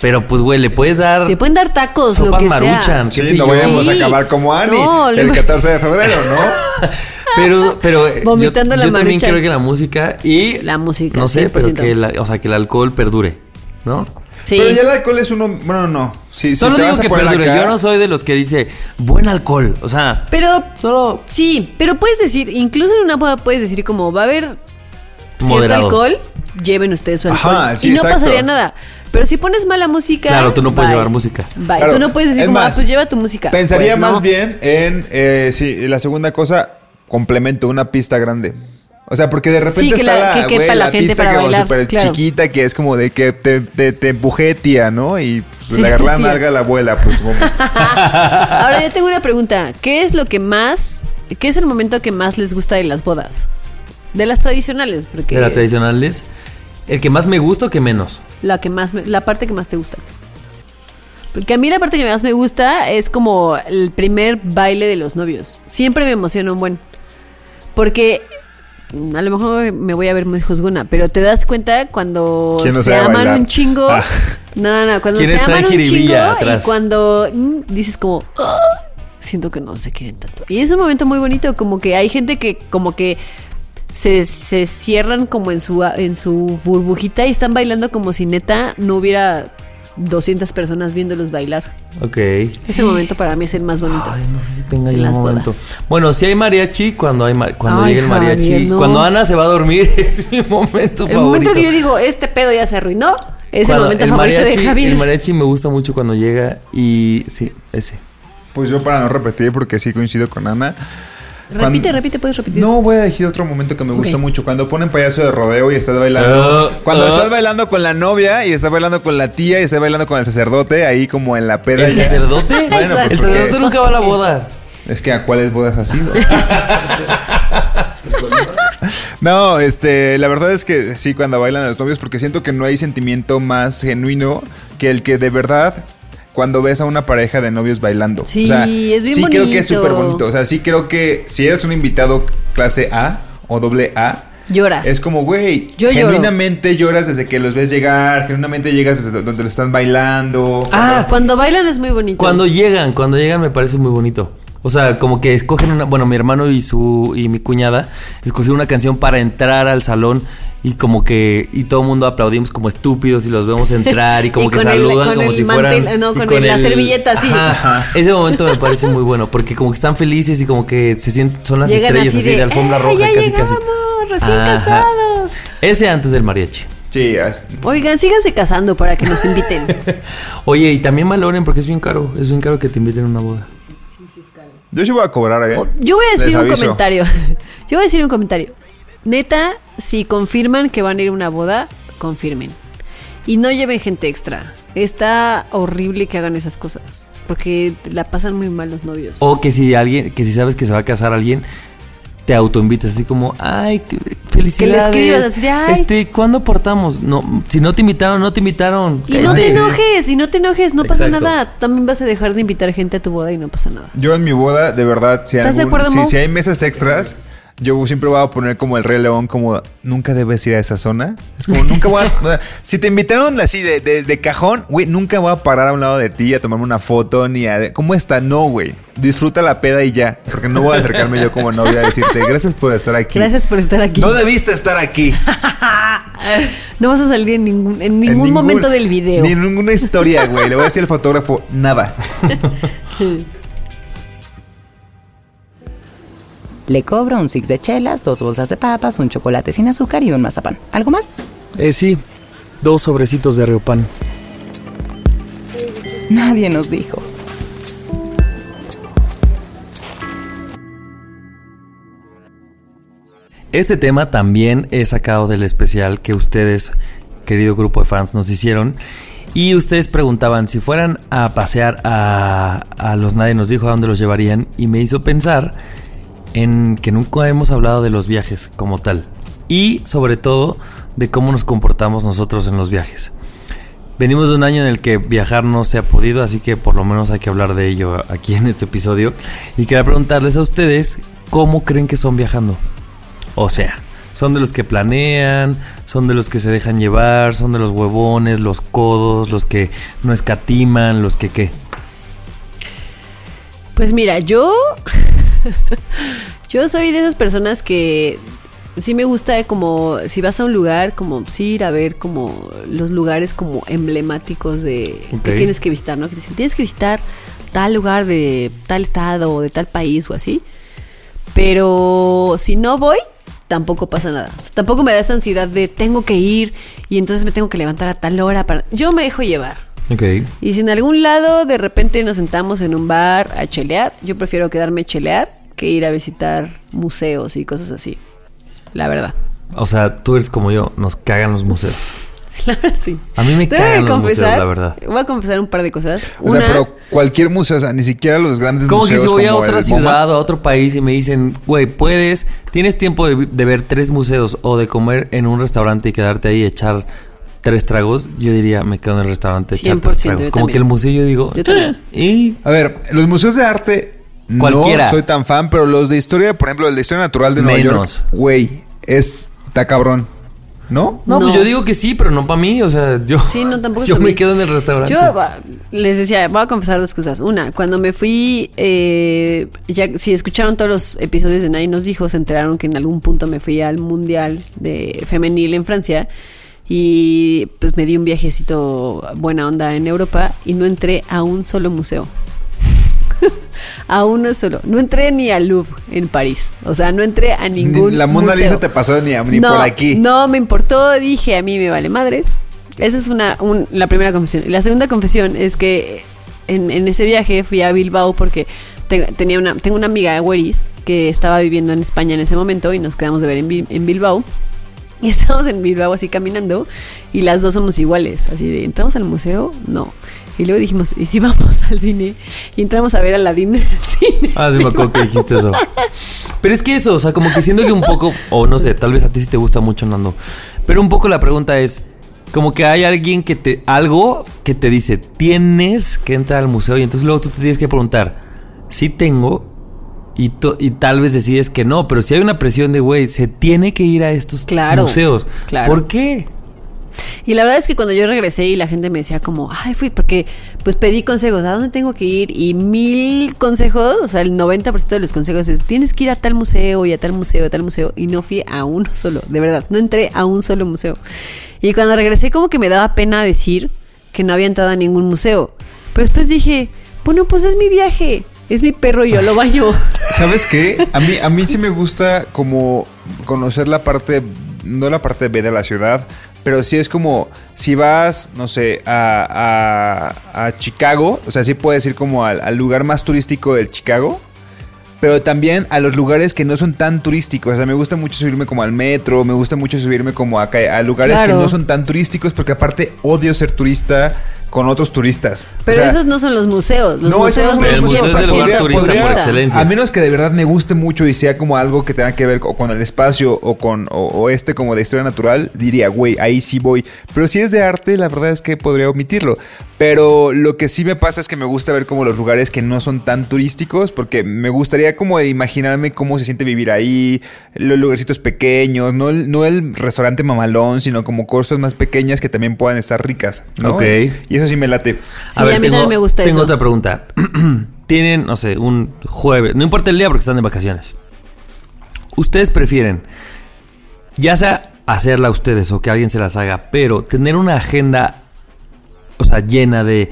Pero pues, güey, le puedes dar Te pueden dar tacos, lo sopas que maruchan, sea. Sí, no yo. vayamos Sí. a acabar como Ani No, el lo- 14 de febrero, ¿no? Pero, pero eh, Vomitando yo, la yo también creo que la música y La música, no sé, pero 100%. que la- o sea, que el alcohol perdure, ¿no? Sí. Pero ya el alcohol es uno. Bueno, no. Sí, si Solo te digo vas a que perdure. acá- Yo no soy de los que dice buen alcohol, o sea, Pero solo sí, pero puedes decir, incluso en una boda puedes decir como va a haber cierto Moderado. alcohol, lleven ustedes su alcohol Ajá, sí, y no exacto. pasaría nada. Pero si pones mala música, Claro, tú no puedes bye. llevar música. Bye. Claro. Tú no puedes decir Es como, ah, más, pues lleva tu música. Pensaría Pues más no. bien en. Eh, sí, la segunda cosa, complemento, una pista grande. O sea, porque de repente Sí, que está la- la, que quepa güey, la la gente pista para como bailar, súper claro. chiquita, que es como de que te, te, te empujé, tía, ¿no? Y pues, Sí, le agarré la nalga a la abuela, pues como. Ahora yo tengo una pregunta. ¿Qué es lo que más, qué es el momento que más les gusta de las bodas? De las tradicionales, porque de las tradicionales, el que más me gusta o que menos. la que más, me- la parte que más te gusta. Porque a mí la parte que más me gusta es como el primer baile de los novios. Siempre me emociona un buen. Porque a lo mejor me voy a ver muy juzgona, pero te das cuenta cuando ¿Quién no se aman bailar? un chingo. Ah. No, no, no, cuando ¿Quién se aman un chingo atrás? y cuando mm, dices como "Ah", siento que no se quieren tanto. Y es un momento muy bonito, como que hay gente que como que se, se cierran como en su, en su burbujita y están bailando como si neta no hubiera 200 personas viéndolos bailar. Ok. Ese momento para mí es el más bonito. Ay, no sé si tenga yo un momento. bodas. Bueno, si hay mariachi, cuando hay cuando Ay, llegue el mariachi, Javier, no. cuando Ana se va a dormir, es mi momento el favorito. momento que yo digo, este pedo ya se arruinó, es Cuando el momento el favorito mariachi, de Javier. El mariachi me gusta mucho cuando llega y sí, ese. Pues yo para no repetir, porque sí coincido con Ana. Repite, cuando- repite, puedes repetir. No, voy a elegir otro momento que me gusta Ok. mucho. Cuando ponen payaso de rodeo y estás bailando. Ah, cuando ah. estás bailando con la novia y estás bailando con la tía y estás bailando con el sacerdote, ahí como en la peda. ¿El ya- sacerdote? Bueno, pues, el porque- sacerdote nunca va a la boda. Es que a cuáles bodas has ido. No, este, la verdad es que sí, cuando bailan los novios, porque siento que no hay sentimiento más genuino que el que de verdad cuando ves a una pareja de novios bailando. Sí, o sea, es bien sí creo que es bonito. súper bonito. O sea, sí creo que si eres un invitado clase A o doble A, Lloras. es como, güey, Yo lloro. genuinamente lloras desde que los ves llegar, genuinamente llegas desde donde lo están bailando. Ah, Cuando bailan es muy bonito. Cuando llegan, cuando llegan me parece muy bonito. O sea, como que escogen una, bueno, mi hermano y su y mi cuñada escogieron una canción para entrar al salón y como que y todo el mundo aplaudimos como estúpidos y los vemos entrar y como Y que con el- saludan con como el si mantel, fueran no, y con el- la servilleta, así. Ajá. Ese momento me parece muy bueno porque como que están felices y como que se sienten son las Llegan estrellas así de, alfombra "Eh, roja ya casi casi. llegamos, recién Ajá. casados. Ese antes del mariachi. Sí, es- Oigan, síganse casando para que nos inviten. Oye, y también valoren porque es bien caro, es bien caro que te inviten a una boda. Yo sí voy a cobrar, ¿eh? Yo voy a decir un comentario. Yo voy a decir un comentario. Neta, si confirman que van a ir a una boda, confirmen. Y no lleven gente extra. Está horrible que hagan esas cosas. Porque la pasan muy mal los novios. O que si alguien, que si sabes que se va a casar alguien, te autoinvitas así como, ay, felicidades. escribas así de, "Ay". Este, ¿cuándo aportamos? No, si no te invitaron, no te invitaron. Y no te enojes, y no te enojes, no pasa Exacto. nada. También vas a dejar de invitar gente a tu boda y no pasa nada. Yo en mi boda, de verdad, si, ¿Estás de algún- acuerdo, si, Mo? si hay mesas extras, yo siempre voy a poner como el Rey León, como nunca debes ir a esa zona. Es como nunca voy a. si te invitaron así de, de- de cajón, güey, nunca voy a parar a un lado de ti a tomarme una foto ni a. ¿Cómo está? No, güey. Disfruta la peda y ya. Porque no voy a acercarme yo como novia a decirte gracias por estar aquí. Gracias por estar aquí. No debiste estar aquí. No vas a salir en ningún, en ningún, En momento del video. Ni en ninguna historia, güey. Le voy a decir al fotógrafo, nada. Le cobro un six de chelas, dos bolsas de papas, un chocolate sin azúcar y un mazapán. ¿Algo más? Eh, sí, dos sobrecitos de Riopan. Nadie nos dijo. Este tema también es sacado del especial que ustedes, querido grupo de fans, nos hicieron. Y ustedes preguntaban si fueran a pasear a, a los Nadie nos dijo a dónde los llevarían. Y me hizo pensar en que nunca hemos hablado de los viajes como tal. Y sobre todo de cómo nos comportamos nosotros en los viajes. Venimos de un año en el que viajar no se ha podido, así que por lo menos hay que hablar de ello aquí en este episodio. Y quería preguntarles a ustedes cómo creen que son viajando. O sea, son de los que planean, son de los que se dejan llevar, son de los huevones, los codos, los que no escatiman, los que qué. Pues mira, yo. yo soy de esas personas que sí me gusta como si vas a un lugar, como sí ir a ver como los lugares como emblemáticos de que tienes que visitar, ¿no? Que dicen, tienes que visitar tal lugar de tal estado o de tal país o así. Pero si no voy, tampoco pasa nada. O sea, tampoco me da esa ansiedad de tengo que ir y entonces me tengo que levantar a tal hora para. Yo me dejo llevar. Y si en algún lado de repente nos sentamos en un bar a chelear, yo prefiero quedarme a chelear que ir a visitar museos y cosas así. La verdad. O sea, tú eres como yo, nos cagan los museos. La verdad, sí. A mí me cagan los museos, la verdad. Voy a confesar un par de cosas. O Una, sea, pero cualquier museo, o sea, ni siquiera los grandes Como que museos. si voy a otra MoMA. ciudad o a otro país y me dicen, güey, puedes, tienes tiempo de, de ver tres museos o de comer en un restaurante y quedarte ahí y echar tres tragos, yo diría, me quedo en el restaurante echar 100%, tres tragos. Como también. que el museo yo digo, Yo también. y A ver, los museos de arte Cualquiera. no soy tan fan, pero los de historia, por ejemplo, el de historia natural de Nueva Menos. York, güey, es está cabrón. ¿No? No, pues yo digo que sí, pero no para mí. O sea, yo, Sí, no, tampoco yo me mí. quedo en el restaurante. Yo les decía, voy a confesar dos cosas. Una, cuando me fui, eh, ya si escucharon todos los episodios de Nadie nos dijo, se enteraron que en algún punto me fui al mundial de femenil en Francia y pues me di un viajecito buena onda en Europa y no entré a un solo museo. a uno solo. No entré ni al Louvre en París. O sea, no entré a ningún Ni la Mona museo. Lisa te pasó ni, a- ni no, por aquí. No me importó, dije, a mí me vale madres. Esa es una, un- la primera confesión. La segunda confesión es que en, en ese viaje fui a Bilbao porque te- tenía una, tengo una amiga, Weris, que estaba viviendo en España en ese momento y nos quedamos de ver en, en Bilbao. Y estábamos en Bilbao así caminando y las dos somos iguales. Así de, ¿entramos al museo? No. Y luego dijimos, ¿y si vamos al cine? Y entramos a ver a Aladdin en el cine. Ah, sí me acuerdo que dijiste eso. Pero es que eso, o sea, como que siento que un poco, o no sé, tal vez a ti sí te gusta mucho, Nando. Pero un poco la pregunta es, como que hay alguien que te, algo que te dice, tienes que entrar al museo y entonces luego tú te tienes que preguntar, sí tengo y, to- y tal vez decides que no, pero si hay una presión de, güey, se tiene que ir a estos Claro, museos. claro. ¿Por qué? Y la verdad es que cuando yo regresé y la gente me decía como, ay, fui, porque pues pedí consejos, ¿a dónde tengo que ir? Y mil consejos, o sea, el 90% de los consejos es, tienes que ir a tal museo y a tal museo, a tal museo. Y no fui a uno solo, de verdad, no entré a un solo museo. Y cuando regresé como que me daba pena decir que no había entrado a ningún museo. Pero después dije, bueno, pues es mi viaje, es mi perro y yo lo baño. ¿Sabes qué? A mí, a mí sí me gusta como conocer la parte, no la parte B de la ciudad, pero sí es como si vas, no sé, a, a- a Chicago, o sea, sí puedes ir como al, al lugar más turístico del Chicago. Pero también a los lugares que no son tan turísticos. O sea, me gusta mucho subirme como al metro, me gusta mucho subirme como a lugares que no son tan turísticos, porque aparte odio ser turista con otros turistas. O Pero sea, esos no son los museos, los no, museos no El es museo es el 100% lugar turista por excelencia. a menos que de verdad me guste mucho y sea como algo que tenga que ver co- con el espacio o con o, o este como de historia natural, diría, güey, ahí sí voy. Pero si es de arte, la verdad es que podría omitirlo. Pero lo que sí me pasa es que me gusta ver como los lugares que no son tan turísticos, porque me gustaría como imaginarme cómo se siente vivir ahí, los lugarcitos pequeños, no el, no el restaurante mamalón, sino como cosas más pequeñas que también puedan estar ricas. ¿no? Ok. Y eso sí me late. Sí, a mí también me gusta tengo eso. otra pregunta. Tienen, no sé, un jueves, no importa el día porque están de vacaciones. ¿Ustedes prefieren, ya sea hacerla ustedes o que alguien se las haga, pero tener una agenda, o sea, llena de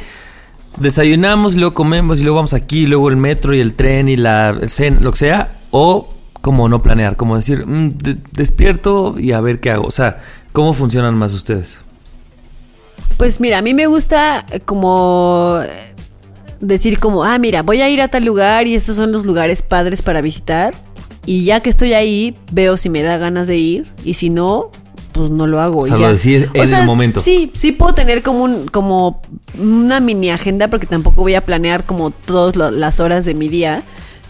desayunamos luego comemos y luego vamos aquí, y luego el metro y el tren y la cena, lo que sea, o como no planear, como decir, "Mm, de- despierto y a ver qué hago, o sea, ¿cómo funcionan más ustedes? Pues mira, a mí me gusta como decir como, ah, mira, voy a ir a tal lugar y estos son los lugares padres para visitar. Y ya que estoy ahí, veo si me da ganas de ir y si no, pues no lo hago. O y sea, ya. lo decides en el momento. Sí, sí puedo tener como un, como una mini agenda porque tampoco voy a planear como todas las horas de mi día.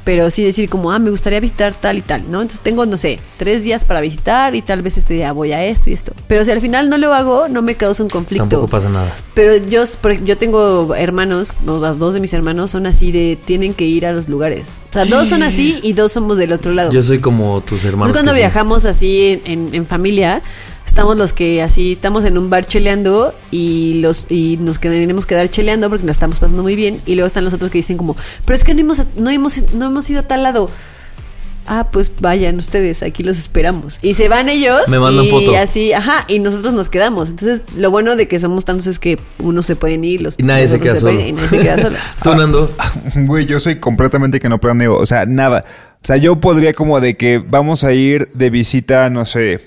Pero sí decir como, ah, me gustaría visitar tal y tal, ¿no? Entonces tengo, no sé, tres días para visitar y tal vez este día voy a esto y esto. Pero si al final no lo hago, no me causa un conflicto. Tampoco pasa nada. Pero yo, yo tengo hermanos, o sea, dos de mis hermanos son así de tienen que ir a los lugares. O sea, dos son así y dos somos del otro lado. Yo soy como tus hermanos. Entonces cuando viajamos así en, en- en familia, estamos los que así estamos en un bar cheleando y los y nos queremos quedar cheleando porque nos estamos pasando muy bien y luego están los otros que dicen como, pero es que no hemos no hemos no hemos ido a tal lado. Ah, pues vayan ustedes, aquí los esperamos. Y se van ellos Me mandan y foto. así, ajá, y nosotros nos quedamos. Entonces, lo bueno de que somos tantos es que unos se pueden ir, los Y nadie se queda solo. pueden- y nadie se queda solo. Tú, Nando. Güey, yo soy completamente que no planeo. O sea, nada. O sea, yo podría como de que vamos a ir de visita, no sé,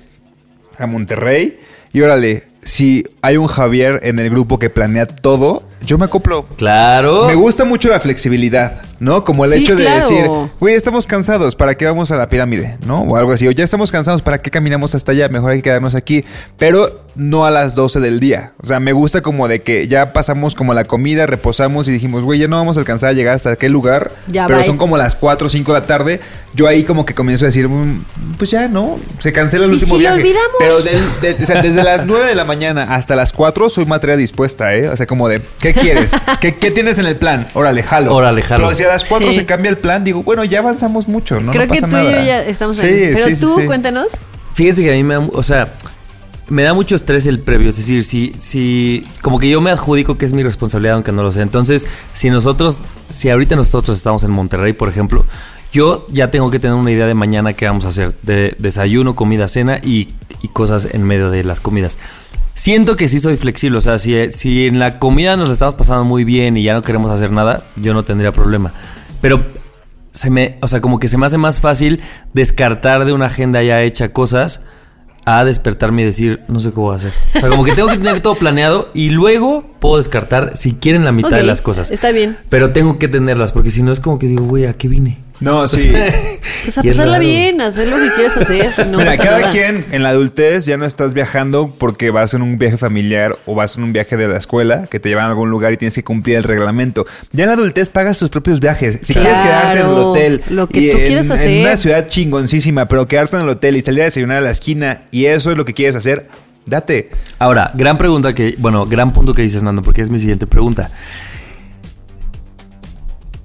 a Monterrey. Y órale, si hay un Javier en el grupo que planea todo, yo me acoplo. Claro. Me gusta mucho la flexibilidad, ¿no? Como el Sí, hecho de claro. decir, güey, estamos cansados, ¿para qué vamos a la pirámide? ¿No? O algo así. O ya estamos cansados, ¿para qué caminamos hasta allá? Mejor hay que quedarnos aquí. Pero no a las 12 del día. O sea, me gusta como de que ya pasamos como la comida, reposamos y dijimos, güey, ya no vamos a alcanzar a llegar hasta aquel lugar. Ya, pero bye. son como las 4 o 5 de la tarde. Yo ahí como que comienzo a decir, "Mm, pues ya, ¿no? Se cancela el ¿Y último si lo viaje. olvidamos? Pero del- de- o sea, desde las 9 de la mañana hasta las 4 soy materia dispuesta, ¿eh? O sea, como de, ¿qué quieres? ¿Qué, qué tienes en el plan? Órale, jalo. Órale, jalo. Pero las 4 Sí. se cambia el plan, digo, bueno, ya avanzamos mucho, ¿no? Creo no que tú y nada. yo ya estamos Sí, ahí. Pero sí, tú, sí. cuéntanos. Fíjense que a mí me o sea, me da mucho estrés el previo, es decir, si, si, como que yo me adjudico que es mi responsabilidad, aunque no lo sé. Entonces, si nosotros, si ahorita nosotros estamos en Monterrey, por ejemplo, yo ya tengo que tener una idea de mañana qué vamos a hacer, de desayuno, comida, cena y, y cosas en medio de las comidas. Siento que sí soy flexible, o sea, si, si en la comida nos la estamos pasando muy bien y ya no queremos hacer nada, yo no tendría problema. Pero se me, o sea, como que se me hace más fácil descartar de una agenda ya hecha cosas a despertarme y decir, no sé qué voy a hacer. O sea, como que tengo que tener todo planeado y luego puedo descartar si quieren la mitad de las cosas. está bien. Pero tengo que tenerlas porque si no es como que digo, güey, ¿a qué vine? No, sí. Pues a pasarla bien, hacer lo que quieras hacer. No Mira, pasa cada nada. quien en la adultez ya no estás viajando porque vas en un viaje familiar o vas en un viaje de la escuela que te llevan a algún lugar y tienes que cumplir el reglamento. Ya en la adultez pagas tus propios viajes. Si quieres quedarte en el hotel, lo que y tú en- quieras en hacer. una ciudad chingoncísima, pero quedarte en el hotel y salir a desayunar a la esquina y eso es lo que quieres hacer, date. Ahora, gran pregunta que, bueno, gran punto que dices, Nando, porque es mi siguiente pregunta.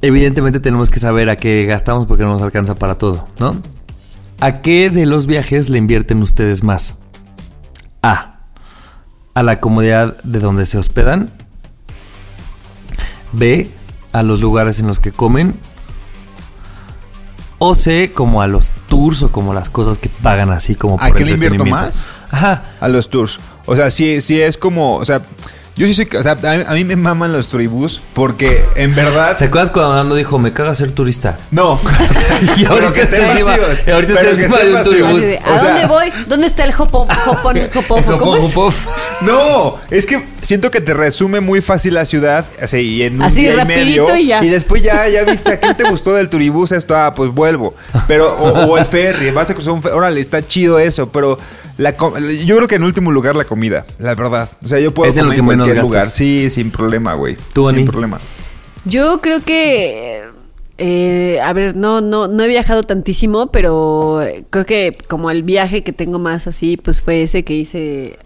Evidentemente tenemos que saber a qué gastamos porque no nos alcanza para todo, ¿no? ¿A qué de los viajes le invierten ustedes más? A. A la comodidad de donde se hospedan. B. A los lugares en los que comen. O C. Como a los tours o como las cosas que pagan así como ¿A por qué le invierto más? Ajá. A los tours. O sea, sí, sí es como, o sea, yo sí que, o sea, a mí, a mí me maman los turibús porque en verdad... ¿Se acuerdas cuando Nando dijo, me caga ser turista? No. Y ahorita que está encima- vacíos. y ahorita está encima de un vacíos. turibús. Así de, ¿A O sea- dónde voy? ¿Dónde está el hopón? Hopón, es? No, es que siento que te resume muy fácil la ciudad, así, y en un Así, día y medio. y ya. después ya, ya viste, ¿a quién te gustó del turibús esto? Ah, pues vuelvo. Pero, o, o el ferry, vas a cruzar un ferry, órale, está chido eso, pero la com- yo creo que en último lugar la comida, la verdad. O sea, yo puedo Es en lo comer que en menos cualquier lugar. gastas. Sí, sin problema, güey. ¿Tú, Sin Ani? problema. Yo creo que. eh, a ver, no, no, no he viajado tantísimo, pero creo que como el viaje que tengo más así, pues fue ese que hice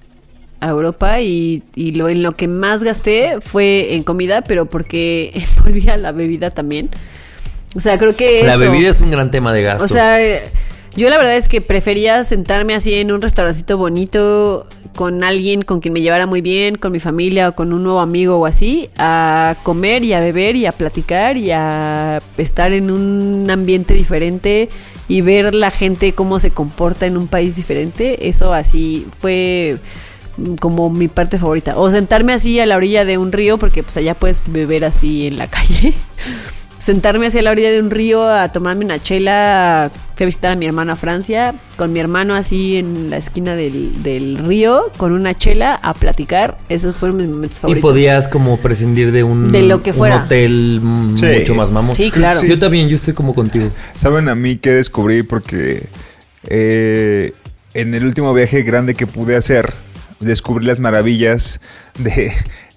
a Europa y, y lo en lo que más gasté fue en comida, pero porque envolvía la bebida también. O sea, creo que La eso- bebida es un gran tema de gasto. O sea, eh, yo la verdad es que prefería sentarme así en un restaurancito bonito con alguien con quien me llevara muy bien, con mi familia o con un nuevo amigo o así, a comer y a beber y a platicar y a estar en un ambiente diferente y ver la gente cómo se comporta en un país diferente. Eso así fue mm, como mi parte favorita. O sentarme así a la orilla de un río, porque pues allá puedes beber así en la calle. Sentarme hacia la orilla de un río a tomarme una chela. Fui a visitar a mi hermano a Francia, con mi hermano así en la esquina del, del río, con una chela a platicar. Esos fueron mis momentos y favoritos. podías como prescindir de un, De lo que un fuera. hotel Sí. mucho más mamón. Sí, claro. Yo también, yo estoy como contigo. ¿Saben a mí qué descubrí? Porque eh, en el último viaje grande que pude hacer, descubrí las maravillas de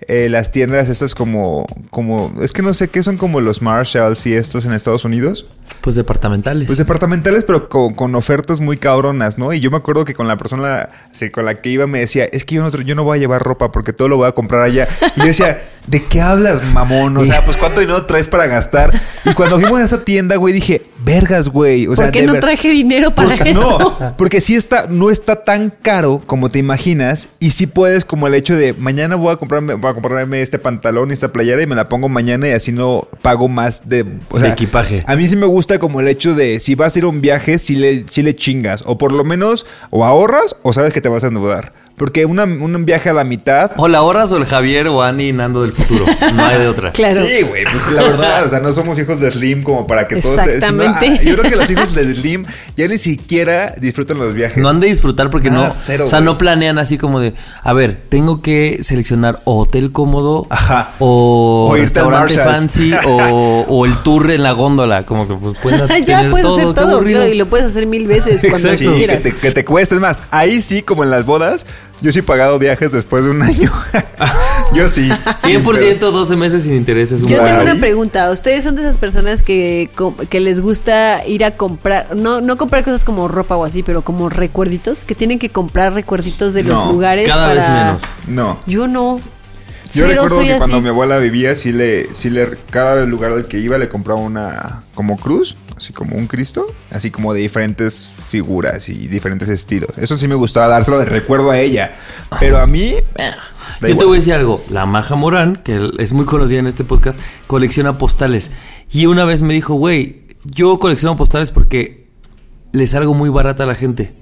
eh, las tiendas estas como, como, es que no sé qué son como los Marshalls y estos en Estados Unidos. Pues departamentales. Pues departamentales, pero con, con ofertas muy cabronas, ¿no? Y yo me acuerdo que con la persona sí, con la que iba me decía, es que yo no, yo no voy a llevar ropa porque todo lo voy a comprar allá. Y yo decía, ¿de qué hablas, mamón? O sea, pues cuánto dinero traes para gastar. Y cuando fuimos a esa tienda, güey, dije, vergas, güey. O sea, ¿Por qué no ver- traje dinero para porque, esto? no, porque sí está, no está tan caro como te imaginas. Y sí puedes, como el hecho de mañana voy a comprarme, voy a comprarme este pantalón y esta playera y me la pongo mañana y así no pago más de, o De sea, equipaje. A mí sí me gusta como el hecho de si vas a ir a un viaje, si le, si le chingas. O por lo menos, o ahorras o sabes que te vas a endeudar. Porque una- un viaje a la mitad. O la horas o el Javier o Ani y Nando del futuro. No hay de otra. Claro. Sí, güey, pues la verdad, o sea, no somos hijos de Slim como para que todos te- sino, Exactamente. ah, yo creo que los hijos de Slim ya ni siquiera disfrutan los viajes. No han de disfrutar porque Nada, no. cero, o sea, no planean así como de. A ver, tengo que seleccionar o hotel cómodo. Ajá. O, O restaurante fancy. o, o el tour en la góndola. Como que pues pueden ya tener puedes todo. hacer todo, claro, y lo puedes hacer mil veces cuando. Sí, tú que quieras. te, que te cueste. Es más, ahí sí, como en las bodas, yo sí he pagado viajes después de un año. yo sí. sin 100% 12 meses sin intereses. un Yo tengo una pregunta. ¿Ustedes son de esas personas que, que les gusta ir a comprar, no, no comprar cosas como ropa o así, pero como recuerditos? Que tienen que comprar recuerditos de los No, lugares Cada para... vez menos. No. Yo no. Yo Cero recuerdo que así. cuando mi abuela vivía, sí le, sí le, cada lugar al que iba le compraba una como cruz, así como un Cristo, así como de diferentes figuras y diferentes estilos. Eso sí me gustaba dárselo de recuerdo a ella. Pero a mí, eh, Yo te voy a decir algo. La Maja Morán, que es muy conocida en este podcast, colecciona postales. Y una vez me dijo, güey, yo colecciono postales porque les salgo muy barata a la gente.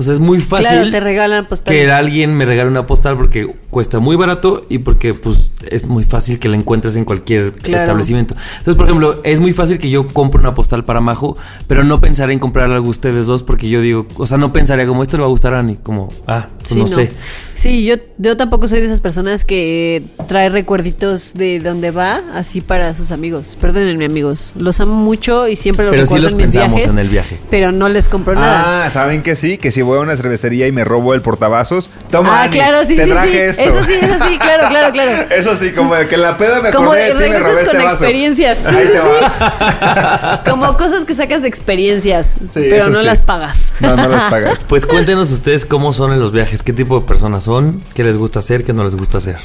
O sea, es muy fácil Claro, te regalan postales. que alguien me regale una postal porque cuesta muy barato y porque pues es muy fácil que la encuentres en cualquier Claro. establecimiento. Entonces, por ejemplo, es muy fácil que yo compre una postal para Majo, pero no pensaré en comprar algo a ustedes dos porque yo digo, o sea, no pensaría como esto le va a gustar a Ani, como, ah, pues Sí, no, sé. Sí, yo, yo tampoco soy de esas personas que trae recuerditos de donde va así para sus amigos. Perdónenme, amigos. Los amo mucho y siempre los Pero sí recuerdo los en mis pensamos viajes. en el viaje. Pero no les compro nada. Ah, ¿saben que sí? Que si voy a una cervecería y me robo el portavasos, toma, Ah, Ani, claro, sí, te sí, traje sí. esto. Eso sí, eso sí, claro, claro, claro. Eso sí, como de que en la peda me Como acordé de ti y me robé con este vaso. experiencias. Sí, Ahí sí, te sí. va. Como cosas que sacas de experiencias, Sí, pero no sí. las pagas. No, no las pagas. Pues cuéntenos ustedes cómo son en los viajes, qué tipo de personas son, qué les gusta hacer, qué no les gusta hacer.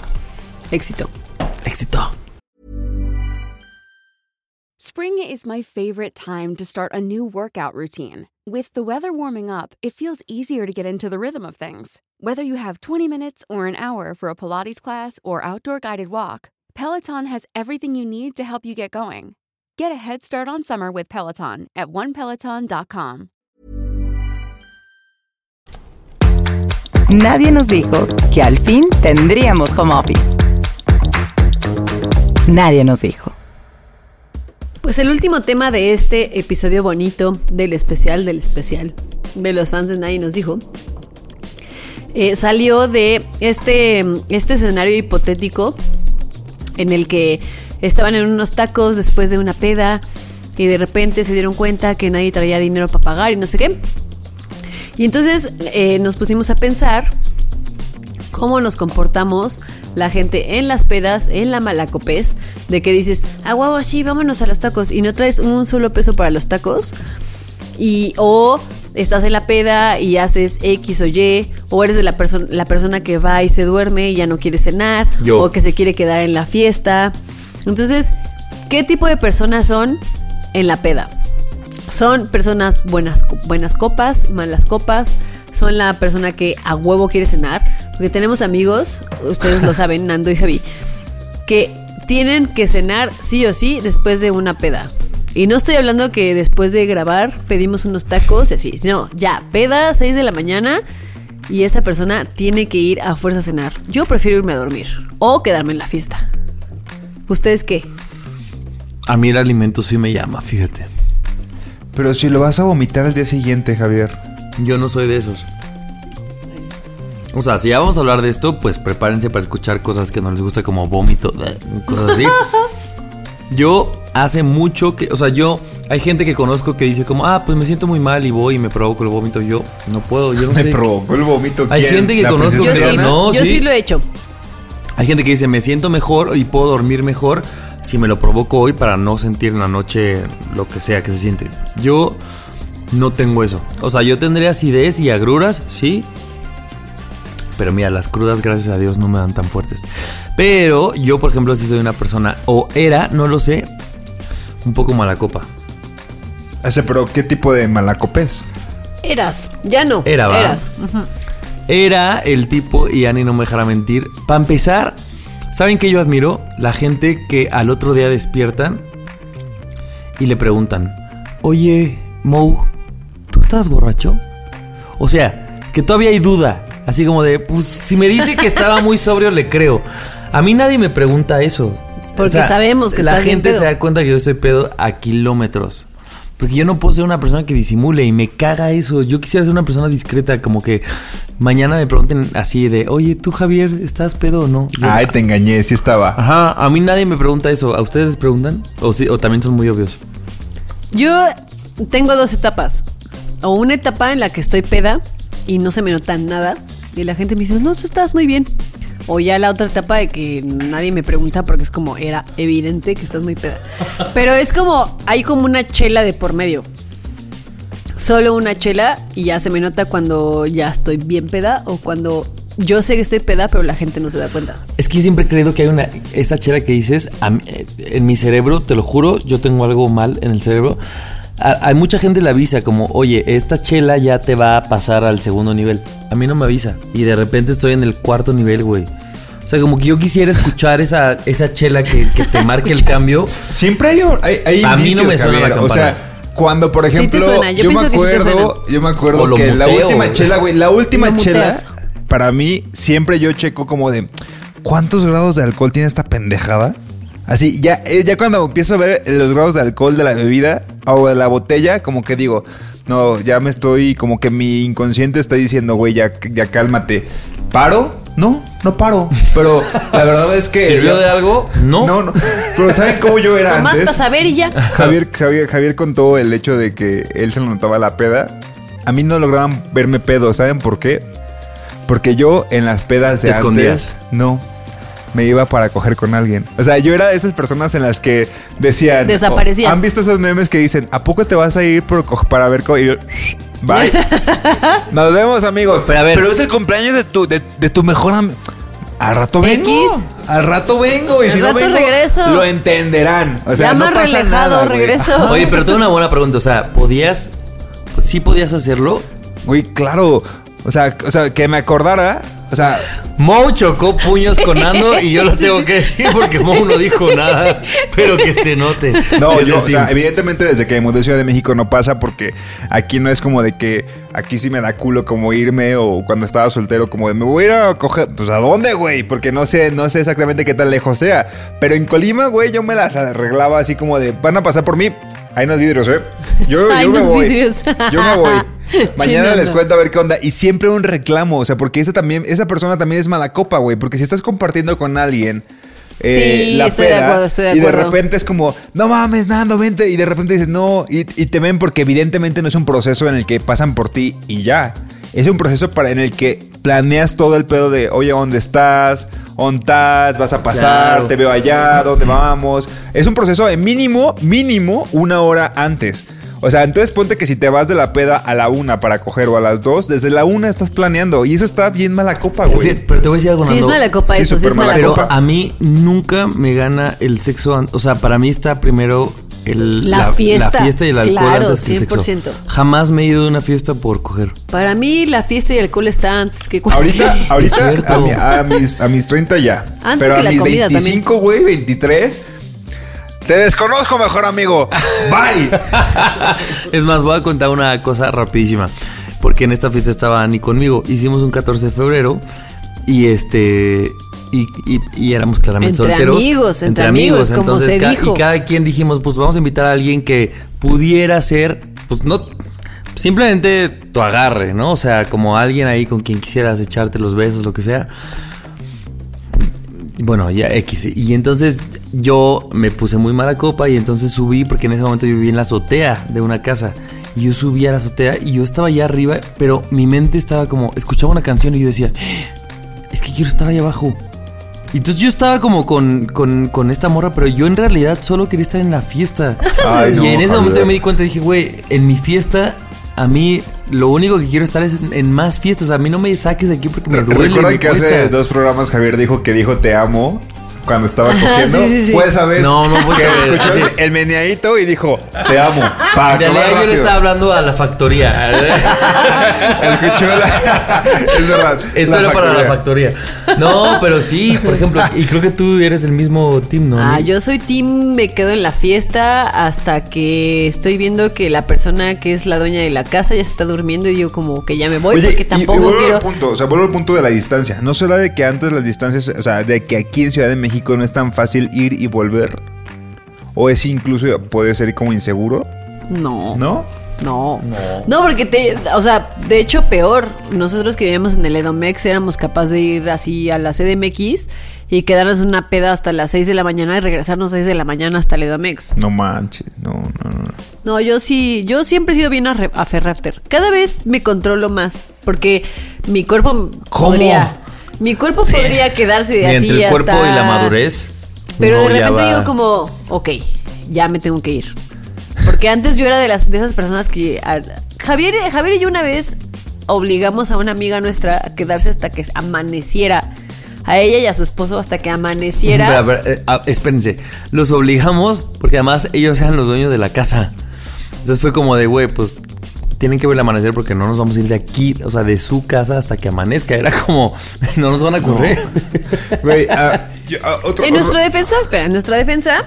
Éxito. Éxito. Spring is my favorite time to start a new workout routine. With the weather warming up, it feels easier to get into the rhythm of things. Whether you have 20 minutes or an hour for a Pilates class or outdoor guided walk, Peloton has everything you need to help you get going. Get a head start on summer with Peloton at onepeloton.com. Nadie nos dijo que al fin tendríamos home office. Nadie nos dijo. Pues el último tema de este episodio bonito del especial del especial de los fans de Nadie nos dijo eh, salió de este, este escenario hipotético en el que estaban en unos tacos después de una peda y de repente se dieron cuenta que nadie traía dinero para pagar y no sé qué. Y entonces eh, nos pusimos a pensar cómo nos comportamos la gente en las pedas, en la malacopés, de que dices, ah, huevo, sí, vámonos a los tacos y no traes un solo peso para los tacos. Y, o estás en la peda y haces X o Y, o eres de la, persona la persona que va y se duerme y ya no quiere cenar, Yo. o que se quiere quedar en la fiesta. Entonces, ¿qué tipo de personas son en la peda? Son personas buenas, buenas copas, malas copas. Son la persona que a huevo quiere cenar. Porque tenemos amigos, ustedes lo saben, Nando y Javi, que tienen que cenar sí o sí después de una peda. Y no estoy hablando que después de grabar pedimos unos tacos y así. No, ya, peda, 6 de la mañana y esa persona tiene que ir a fuerza a cenar. Yo prefiero irme a dormir o quedarme en la fiesta. ¿Ustedes qué? A mí el alimento sí me llama, fíjate. Pero si lo vas a vomitar al día siguiente, Javier. Yo no soy de esos. O sea, si ya vamos a hablar de esto, pues prepárense para escuchar cosas que no les gusta como vómito, cosas así. Yo hace mucho que, o sea, yo hay gente que conozco que dice como, ah, pues me siento muy mal y voy y me provoco el vómito. Yo no puedo, yo no Me sé. provocó el vómito. Hay ¿quién? gente que ¿La conozco sí, que Diana? no, yo sí. sí lo he hecho. Hay gente que dice, me siento mejor y puedo dormir mejor si me lo provoco hoy para no sentir en la noche lo que sea que se siente. Yo no tengo eso. O sea, yo tendré acidez y agruras, sí. Pero mira, las crudas, gracias a Dios, no me dan tan fuertes. Pero yo, por ejemplo, sí soy una persona, o era, no lo sé, un poco mala copa. Ese, pero ¿qué tipo de malacopés? Eras, ya no. Era, ¿va? Eras. Era el tipo, y Ani no me dejará mentir. Para empezar, ¿saben qué yo admiro? La gente que al otro día despiertan y le preguntan: Oye, Mo, ¿tú estás borracho? O sea, que todavía hay duda. Así como de, pues si me dice que estaba muy sobrio, le creo. A mí nadie me pregunta eso. Porque sabemos que la estás bien gente pedo. se da cuenta que yo soy pedo a kilómetros. Porque yo no puedo ser una persona que disimule y me caga eso. Yo quisiera ser una persona discreta, como que mañana me pregunten así de, oye, tú Javier, ¿estás pedo o no? Yo, Ay, te engañé, sí estaba. Ajá, a mí nadie me pregunta eso. ¿A ustedes les preguntan? ¿O, sí, o también son muy obvios? Yo tengo dos etapas. O una etapa en la que estoy peda y no se me nota nada. Y la gente me dice, no, tú estás muy bien. O ya la otra etapa de que nadie me pregunta porque es como, era evidente que estás muy peda. Pero es como, hay como una chela de por medio. Solo una chela y ya se me nota cuando ya estoy bien peda o cuando yo sé que estoy peda pero la gente no se da cuenta. Es que yo siempre he creído que hay una. Esa chela que dices, mí- eh, en mi cerebro, te lo juro, yo tengo algo mal en el cerebro. Hay mucha gente le avisa como, oye, esta chela ya te va a pasar al segundo nivel. A mí no me avisa. Y de repente estoy en el cuarto nivel, güey. O sea, como que yo quisiera escuchar esa, esa chela que, que te marque el cambio. Siempre hay, un- hay, hay A mí no me suena la Javier. O sea, cuando, por Sí te ejemplo, suena, yo me pienso que sí te acuerdo, yo me O acuerdo lo que la última chela, güey, la última chela, para mí, siempre yo checo como de, ¿cuántos grados de alcohol tiene esta pendejada? Así, ya, eh, ya cuando empiezo a ver los grados de alcohol de la bebida o de la botella, como que digo, no, ya me estoy, como que mi inconsciente está diciendo, güey, ya, ya cálmate. ¿Paro? No, no paro. Pero la verdad es que. ¿Sirvió de algo? No. No, no. Pero ¿saben cómo yo era Nomás antes? para saber y ya. Javier, Javier, Javier contó el hecho de que él se lo notaba la peda. A mí no lograban verme pedo. ¿Saben por qué? Porque yo en las pedas de ¿Te antes, escondías? no. Me iba para coger con alguien. O sea, yo era de esas personas en las que decían. Desaparecías. oh, ¿Han visto esos memes que dicen, ¿a poco te vas a ir por para ver? co-?" Y yo, "Shh, Bye. Nos vemos, amigos. Pero a ver. es el cumpleaños de tu, de, de tu mejor amigo. Al rato vengo. X. Al rato vengo. Y Al si no rato vengo, regreso. lo entenderán. O sea, Ya no más pasa relajado, nada, güey. regreso. Oye, pero tengo una buena pregunta. O sea, ¿podías. sí podías hacerlo? Güey, claro. O sea, o sea, que me acordara. O sea, Mo chocó puños con Ando y yo lo tengo que decir porque Mo no dijo nada, pero que se note. no, yo, o sea, evidentemente desde que me mudé a Ciudad de México no pasa porque aquí no es como de que aquí sí me da culo como irme o cuando estaba soltero como de me voy a ir a coger, pues a dónde, güey, porque no sé, no sé exactamente qué tan lejos sea. Pero en Colima, güey, yo me las arreglaba así como de van a pasar por mí. Hay unos vidrios, ¿eh? Yo, me unos voy. vidrios. Yo me voy. Mañana les cuento a ver qué onda. Y siempre un reclamo. O sea, porque esa también, esa persona también es mala copa, güey. Porque si estás compartiendo con alguien. eh, Sí, estoy de acuerdo, estoy de Y de acuerdo. repente es como, no mames, Nando, vente. Y de repente dices, no. Y, y te ven porque evidentemente no es un proceso en el que pasan por ti y ya. Es un proceso para, en el que planeas todo el pedo de, oye, ¿dónde estás? ¿Dónde estás? ¿Vas a pasar? Claro. ¿Te veo allá? ¿Dónde vamos? Es un proceso de mínimo, mínimo una hora antes. O sea, entonces ponte que si te vas de la peda a la una para coger o a las dos, desde la una estás planeando. Y eso está bien mala copa, Pero, güey. pero te voy a decir algo, Sí, es Nando. mala copa Sí, eso, sí es mala mala Pero copa. a mí nunca me gana el sexo. O sea, para mí está primero el, La fiesta. la fiesta y el alcohol Claro, antes que el sexo. 100%. Jamás me he ido de una fiesta por coger. Para mí la fiesta y el alcohol está antes que Ahorita, ahorita cierto. a, mi- a mis, a mis 30 ya. Antes Pero que a la mis comida 25, güey, 23. Te desconozco, mejor amigo. Bye. Es más, voy a contar una cosa rapidísima. Porque en esta fiesta estaba Ani conmigo. Hicimos un 14 de febrero y este. Y, y- y éramos claramente Entre solteros. amigos, entre amigos, como Entonces, se ca- dijo. y cada quien dijimos, pues vamos a invitar a alguien que pudiera ser, pues no. Simplemente tu agarre, ¿no? O sea, como alguien ahí con quien quisieras echarte los besos, lo que sea. Bueno, ya X. Y entonces yo me puse muy mala copa y entonces subí, porque en ese momento yo vivía en la azotea de una casa. Y yo subí a la azotea y yo estaba allá arriba, pero mi mente estaba como, escuchaba una canción y yo decía, "Ah, es que quiero estar ahí abajo. Y entonces yo estaba como con, con, con esta morra, pero yo en realidad solo quería estar en la fiesta. Ay, y no, en ese momento yo me di cuenta y dije, güey, en mi fiesta, a mí lo único que quiero estar es en, en más fiestas. A mí no me saques de aquí porque me duele. ¿Recuerdan me que hace dos programas Javier dijo que dijo te amo cuando estaba cogiendo? sí, sí, sí. Fue esa vez No, no que escuchó Así. el, el meneadito y dijo te amo. Para En realidad yo le estaba hablando a la factoría. Escuchó la... es verdad. Esto era para la factoría. No, pero sí, por ejemplo, y creo que tú eres el mismo team, ¿no? Ah, yo soy team, me quedo en la fiesta hasta que estoy viendo que la persona que es la dueña de la casa ya se está durmiendo y yo como que ya me voy Oye, porque y- y tampoco vuelvo quiero... al punto, o sea, vuelvo al punto de la distancia. ¿No será de que antes las distancias, o sea, de que aquí en Ciudad de México no es tan fácil ir y volver? ¿O es incluso, puede ser como inseguro? No. ¿No? No. No, porque te, o sea, de hecho peor. Nosotros que vivíamos en el Edomex éramos capaces de ir así a la CDMX y quedarnos una peda hasta las 6 de la mañana y regresarnos a 6 de la mañana hasta el Edomex. No manches, no, no, no. No, yo sí, yo siempre he sido bien a, re- a Ferrafter. Cada vez me controlo más porque mi cuerpo ¿Cómo? podría mi cuerpo podría quedarse de Ni así entre el cuerpo hasta- y la madurez. Pero de repente va- digo como, ok, ya me tengo que ir. Porque antes yo era de las de esas personas que a- Javier, Javier y yo una vez obligamos a una amiga nuestra a quedarse hasta que amaneciera. A ella y a su esposo hasta que amaneciera. Pero, eh, espérense, los obligamos porque además ellos eran los dueños de la casa. Entonces fue como de, güey, pues tienen que ver el amanecer porque no nos vamos a ir de aquí, o sea, de su casa hasta que amanezca. Era como, no nos van a correr. Güey, ah, yo- ah, otro, En otro- nuestra defensa, espera, en nuestra defensa,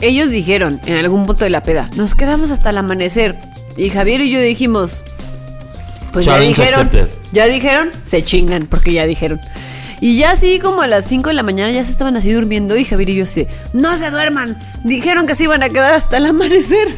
ellos dijeron en algún punto de la peda, nos quedamos hasta el amanecer. Y Javier y yo dijimos, pues ya dijeron, accepted. ya dijeron, se chingan, porque ya dijeron. Y ya así como a las 5 de la mañana ya se estaban así durmiendo y Javier y yo así, no se duerman. Dijeron que se iban a quedar hasta el amanecer.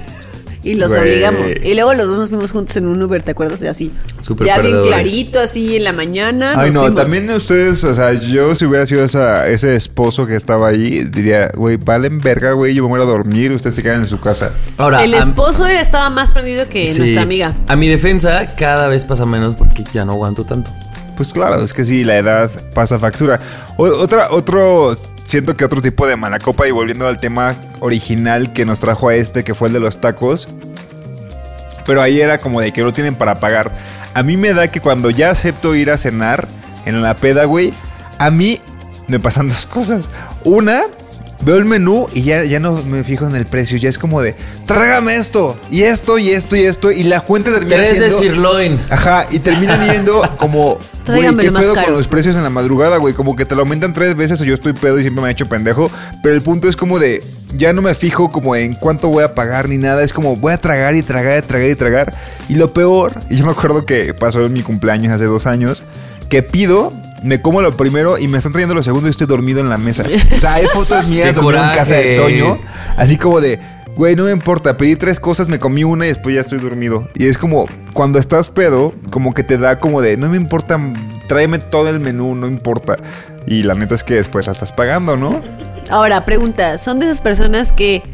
Y los obligamos. Y luego los dos nos fuimos juntos en un Uber, ¿te acuerdas? Y así. Súper ya bien clarito, así en la mañana. Ay, nos no, fuimos. también ustedes, o sea, yo si hubiera sido esa, ese esposo que estaba ahí, diría, güey, valen verga, güey, yo me voy a dormir, ustedes se quedan en su casa. Ahora, El a- esposo era, estaba más prendido que sí, nuestra amiga. A mi defensa, cada vez pasa menos porque ya no aguanto tanto. Pues claro, es que sí, la edad pasa factura. Otra, otro, siento que otro tipo de mala copa y volviendo al tema original que nos trajo a este, que fue el de los tacos. Pero ahí era como de que no tienen para pagar. A mí me da que cuando ya acepto ir a cenar en la peda, güey, a mí me pasan dos cosas. Una, veo el menú y ya, ya no me fijo en el precio. Ya es como de, trágame esto, y esto, y esto, y esto. Y la cuenta termina Tres de siendo... sirloin. Ajá, y terminan yendo como. Güey, ¿qué más pedo caro. con los precios en la madrugada, güey? Como que te lo aumentan tres veces o yo estoy pedo y siempre me ha hecho pendejo. Pero el punto es como de. Ya no me fijo como en cuánto voy a pagar ni nada. Es como voy a tragar y tragar y tragar y tragar. Y lo peor, y yo me acuerdo que pasó en mi cumpleaños hace dos años, que pido. Me como lo primero y me están trayendo lo segundo y estoy dormido en la mesa. O sea, hay fotos mías ¡Qué dormido en casa de! Toño. Así como de, güey, no me importa, pedí tres cosas, me comí una y después ya estoy dormido. Y es como, cuando estás pedo, como que te da como de, no me importa, tráeme todo el menú, no importa. Y la neta es que después la estás pagando, ¿no? Ahora, pregunta, ¿son de esas personas que,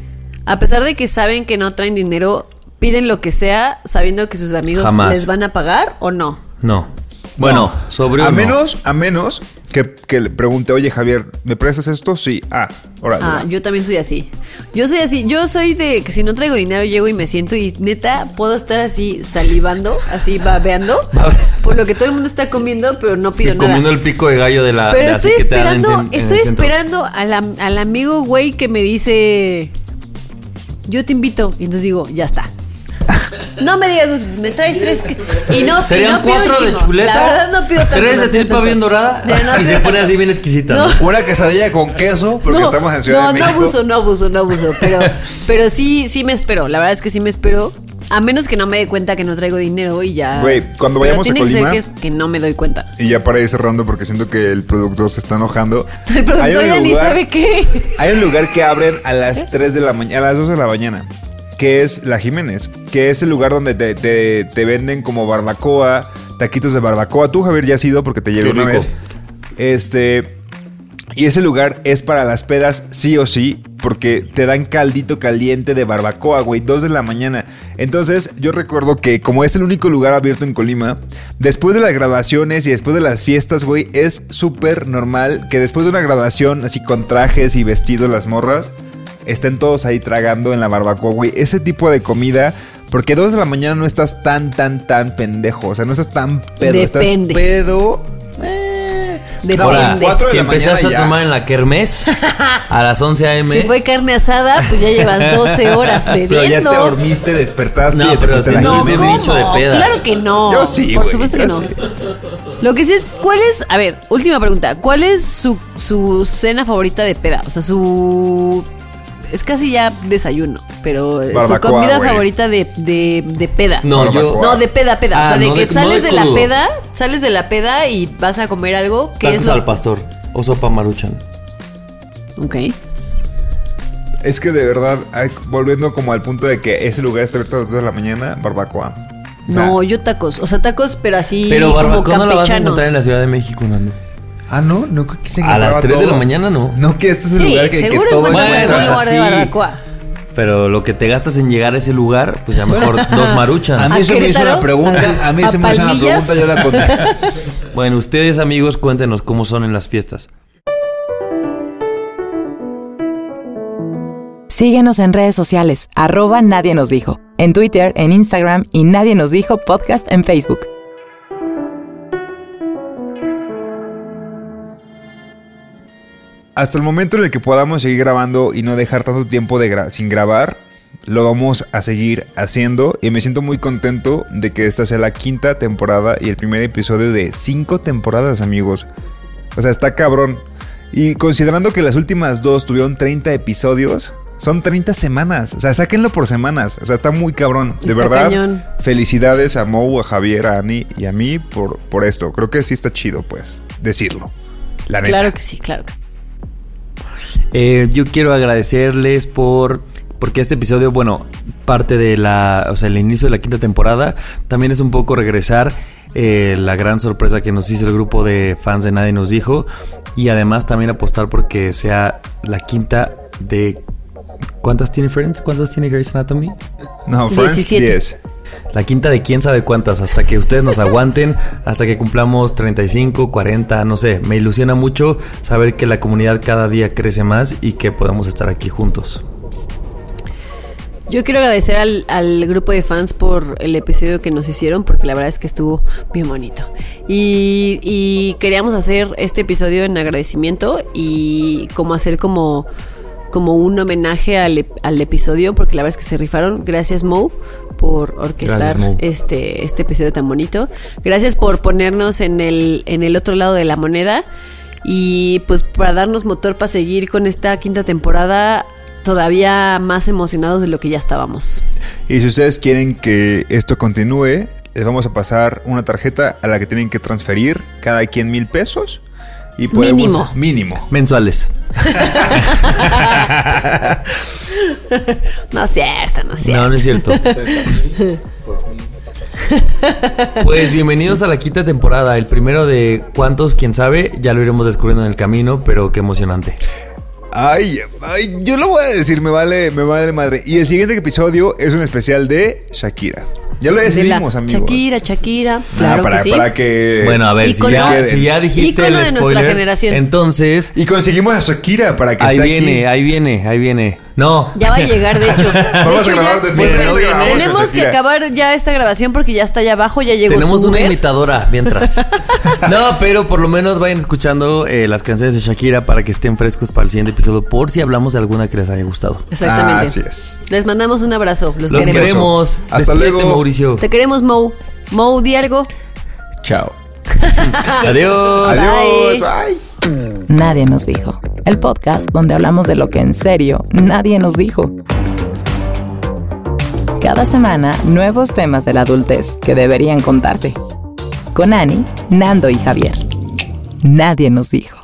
a pesar de que saben que no traen dinero, piden lo que sea sabiendo que sus amigos Jamás. les van a pagar o no? No. Bueno, No. sobre A uno. menos, a menos que, que le pregunte, oye Javier, ¿me prestas esto? Sí. Ah, órale. Ah, va. yo también soy así. Yo soy así. Yo soy de que si no traigo dinero llego y me siento y neta puedo estar así salivando, así babeando por lo que todo el mundo está comiendo, pero no pido Y nada. comiendo el pico de gallo de la Pero de así estoy que te dan en esperando, en estoy esperando al, am- al amigo güey que me dice, yo te invito. Y entonces digo, ya está. No me digas dulces, me traes tres. Y no, y ¿Serían no pido cuatro de chingo. chuleta? La verdad no pido tanto. Tres de no pido tripa tanto. bien dorada. No, no y se pone tanto. así bien exquisita. No. ¿no? Una quesadilla con queso, porque No, estamos en Ciudad no, de México. No abuso, no abuso, no abuso. Pero, pero sí, sí me espero. La verdad es que sí me espero. A menos que no me dé cuenta que no traigo dinero y ya. Güey, cuando Pero vayamos a tiene que ser Colima- que, es- que no me doy cuenta. Y ya para ir cerrando, porque siento que el productor se está enojando. El Hay productor un ya ni lugar- sabe qué. Hay un lugar que abren a las 3 de la mañana, a las 2 de la mañana, que es La Jiménez, que es el lugar donde te, te- te venden como barbacoa, taquitos de barbacoa. Tú, Javier, ya has ido porque te llevé una rico. vez. Este. Y ese lugar es para las pedas, sí o sí, porque te dan caldito caliente de barbacoa, güey, 2 de la mañana. Entonces, yo recuerdo que como es el único lugar abierto en Colima, después de las graduaciones y después de las fiestas, güey, es súper normal que después de una graduación, así con trajes y vestidos las morras, estén todos ahí tragando en la barbacoa, güey. Ese tipo de comida, porque 2 de la mañana no estás tan, tan, tan pendejo, o sea, no estás tan pedo, Depende. estás pedo. Depende. Ahora, cuatro de si la mañana empezaste a ya. tomar en la kermés a las 11 a.m. Si fue carne asada, pues ya llevas 12 horas bebiendo. Pero ya te dormiste, despertaste No, y ya te pero si la no, No, dicho de peda. Claro que no. Yo sí, Por supuesto que no. sí. Lo que sí es, ¿cuál es? A ver, última pregunta. ¿Cuál es su, su cena favorita de peda? O sea, su. Es casi ya desayuno, pero eh, su Barbacoa, comida güey. favorita de, de, de peda. No, yo. Barbacoa. No, de peda, peda. o Ah, sea, de no que de- no sales de de, la crudo. peda, sales de la peda y vas a comer algo que Tacos es lo... al pastor o sopa maruchan. Ok. Es que de verdad, ay, volviendo como al punto de que ese lugar está abierto a las 2 de la mañana, barbacoa. O sea, No, yo tacos. O sea, tacos, pero así Pero como barbacoa no la vas a campechanos. encontrar en la Ciudad de México, Nando. Ah, no, no que se A las encontraba 3 de la mañana no. No, que este es el Sí, lugar que, que todo Bueno. Pero lo que te gastas en llegar a ese lugar, pues ya mejor dos maruchas. A ¿A mí se me hizo una pregunta. A mí ¿A se me hizo una pregunta, yo la conté. Bueno, ustedes amigos, cuéntenos cómo son en las fiestas. Síguenos en redes sociales, arroba Nadie nos dijo, en Twitter, en Instagram y Nadie nos dijo podcast en Facebook. Hasta el momento en el que podamos seguir grabando y no dejar tanto tiempo de gra- sin grabar, lo vamos a seguir haciendo y me siento muy contento de que esta sea la quinta temporada y el primer episodio de cinco temporadas, amigos. O sea, está cabrón. Y considerando que las últimas dos tuvieron 30 episodios, son 30 semanas. O sea, sáquenlo por semanas. O sea, está muy cabrón. De Está verdad. cañón. Felicidades a Mou, a Javier, a Ani y a mí por, por esto. Creo que sí está chido, pues, decirlo. La neta. Claro que sí, claro que sí. Eh, yo quiero agradecerles por. Porque este episodio, bueno, parte de la. O sea, el inicio de la quinta temporada. También es un poco regresar. eh, la gran sorpresa que nos hizo el grupo de fans de Nadie nos dijo. Y además también apostar porque sea la quinta de. ¿Cuántas tiene Friends? ¿Cuántas tiene Grey's Anatomy? No, Friends, 17. 10. La quinta de quién sabe cuántas, hasta que ustedes nos aguanten, hasta que cumplamos 35, 40, no sé. Me ilusiona mucho saber que la comunidad cada día crece más y que podamos estar aquí juntos. Yo quiero agradecer al, al grupo de fans por el episodio que nos hicieron, porque la verdad es que estuvo bien bonito. Y, y queríamos hacer este episodio en agradecimiento y como hacer como, como un homenaje al, al episodio, porque la verdad es que se rifaron. Gracias, Mo, por orquestar Gracias, este, este episodio tan bonito. Gracias por ponernos en el, en el otro lado de la moneda. Y pues para darnos motor para seguir con esta quinta temporada todavía más emocionados de lo que ya estábamos. Y si ustedes quieren que esto continúe, les vamos a pasar una tarjeta a la que tienen que transferir cada quien mil pesos. Y podemos, Mínimo. Mínimo. Mensuales. No es cierto, no es cierto. No, no es cierto. Pues bienvenidos a la quinta temporada. El primero de cuántos, quién sabe, ya lo iremos descubriendo en el camino, pero qué emocionante. Ay, ay, yo lo voy a decir, me vale, me vale madre. Y el siguiente episodio es un especial de Shakira. Ya lo De decidimos, amigos. Shakira, Shakira. Ah, Claro para, que sí. para que. Bueno, a ver, si ya, si ya dijiste el de nuestra spoiler, generación. entonces Y conseguimos a Shakira para que ahí esté viene, aquí. ahí viene, ahí viene. No, Ya va a llegar, de hecho. De Vamos hecho, a grabar ya- después de esto, grabamos con Tenemos que acabar ya esta grabación porque ya está allá abajo, ya llegó tenemos su una Uber. imitadora mientras. no, pero por lo menos vayan escuchando eh, las canciones de Shakira para que estén frescos para el siguiente episodio, por si hablamos de alguna que les haya gustado. Exactamente. Ah, así es. Les mandamos un abrazo. Los, Los queremos. queremos. Hasta Despídete, luego. Mauricio. Te queremos, Mo. Mo, di algo. Chao. Adiós. Adiós. Bye. Bye. Nadie nos dijo. El podcast donde hablamos de lo que en serio nadie nos dijo. Cada semana, nuevos temas de la adultez que deberían contarse. Con Ani, Nando y Javier. Nadie nos dijo.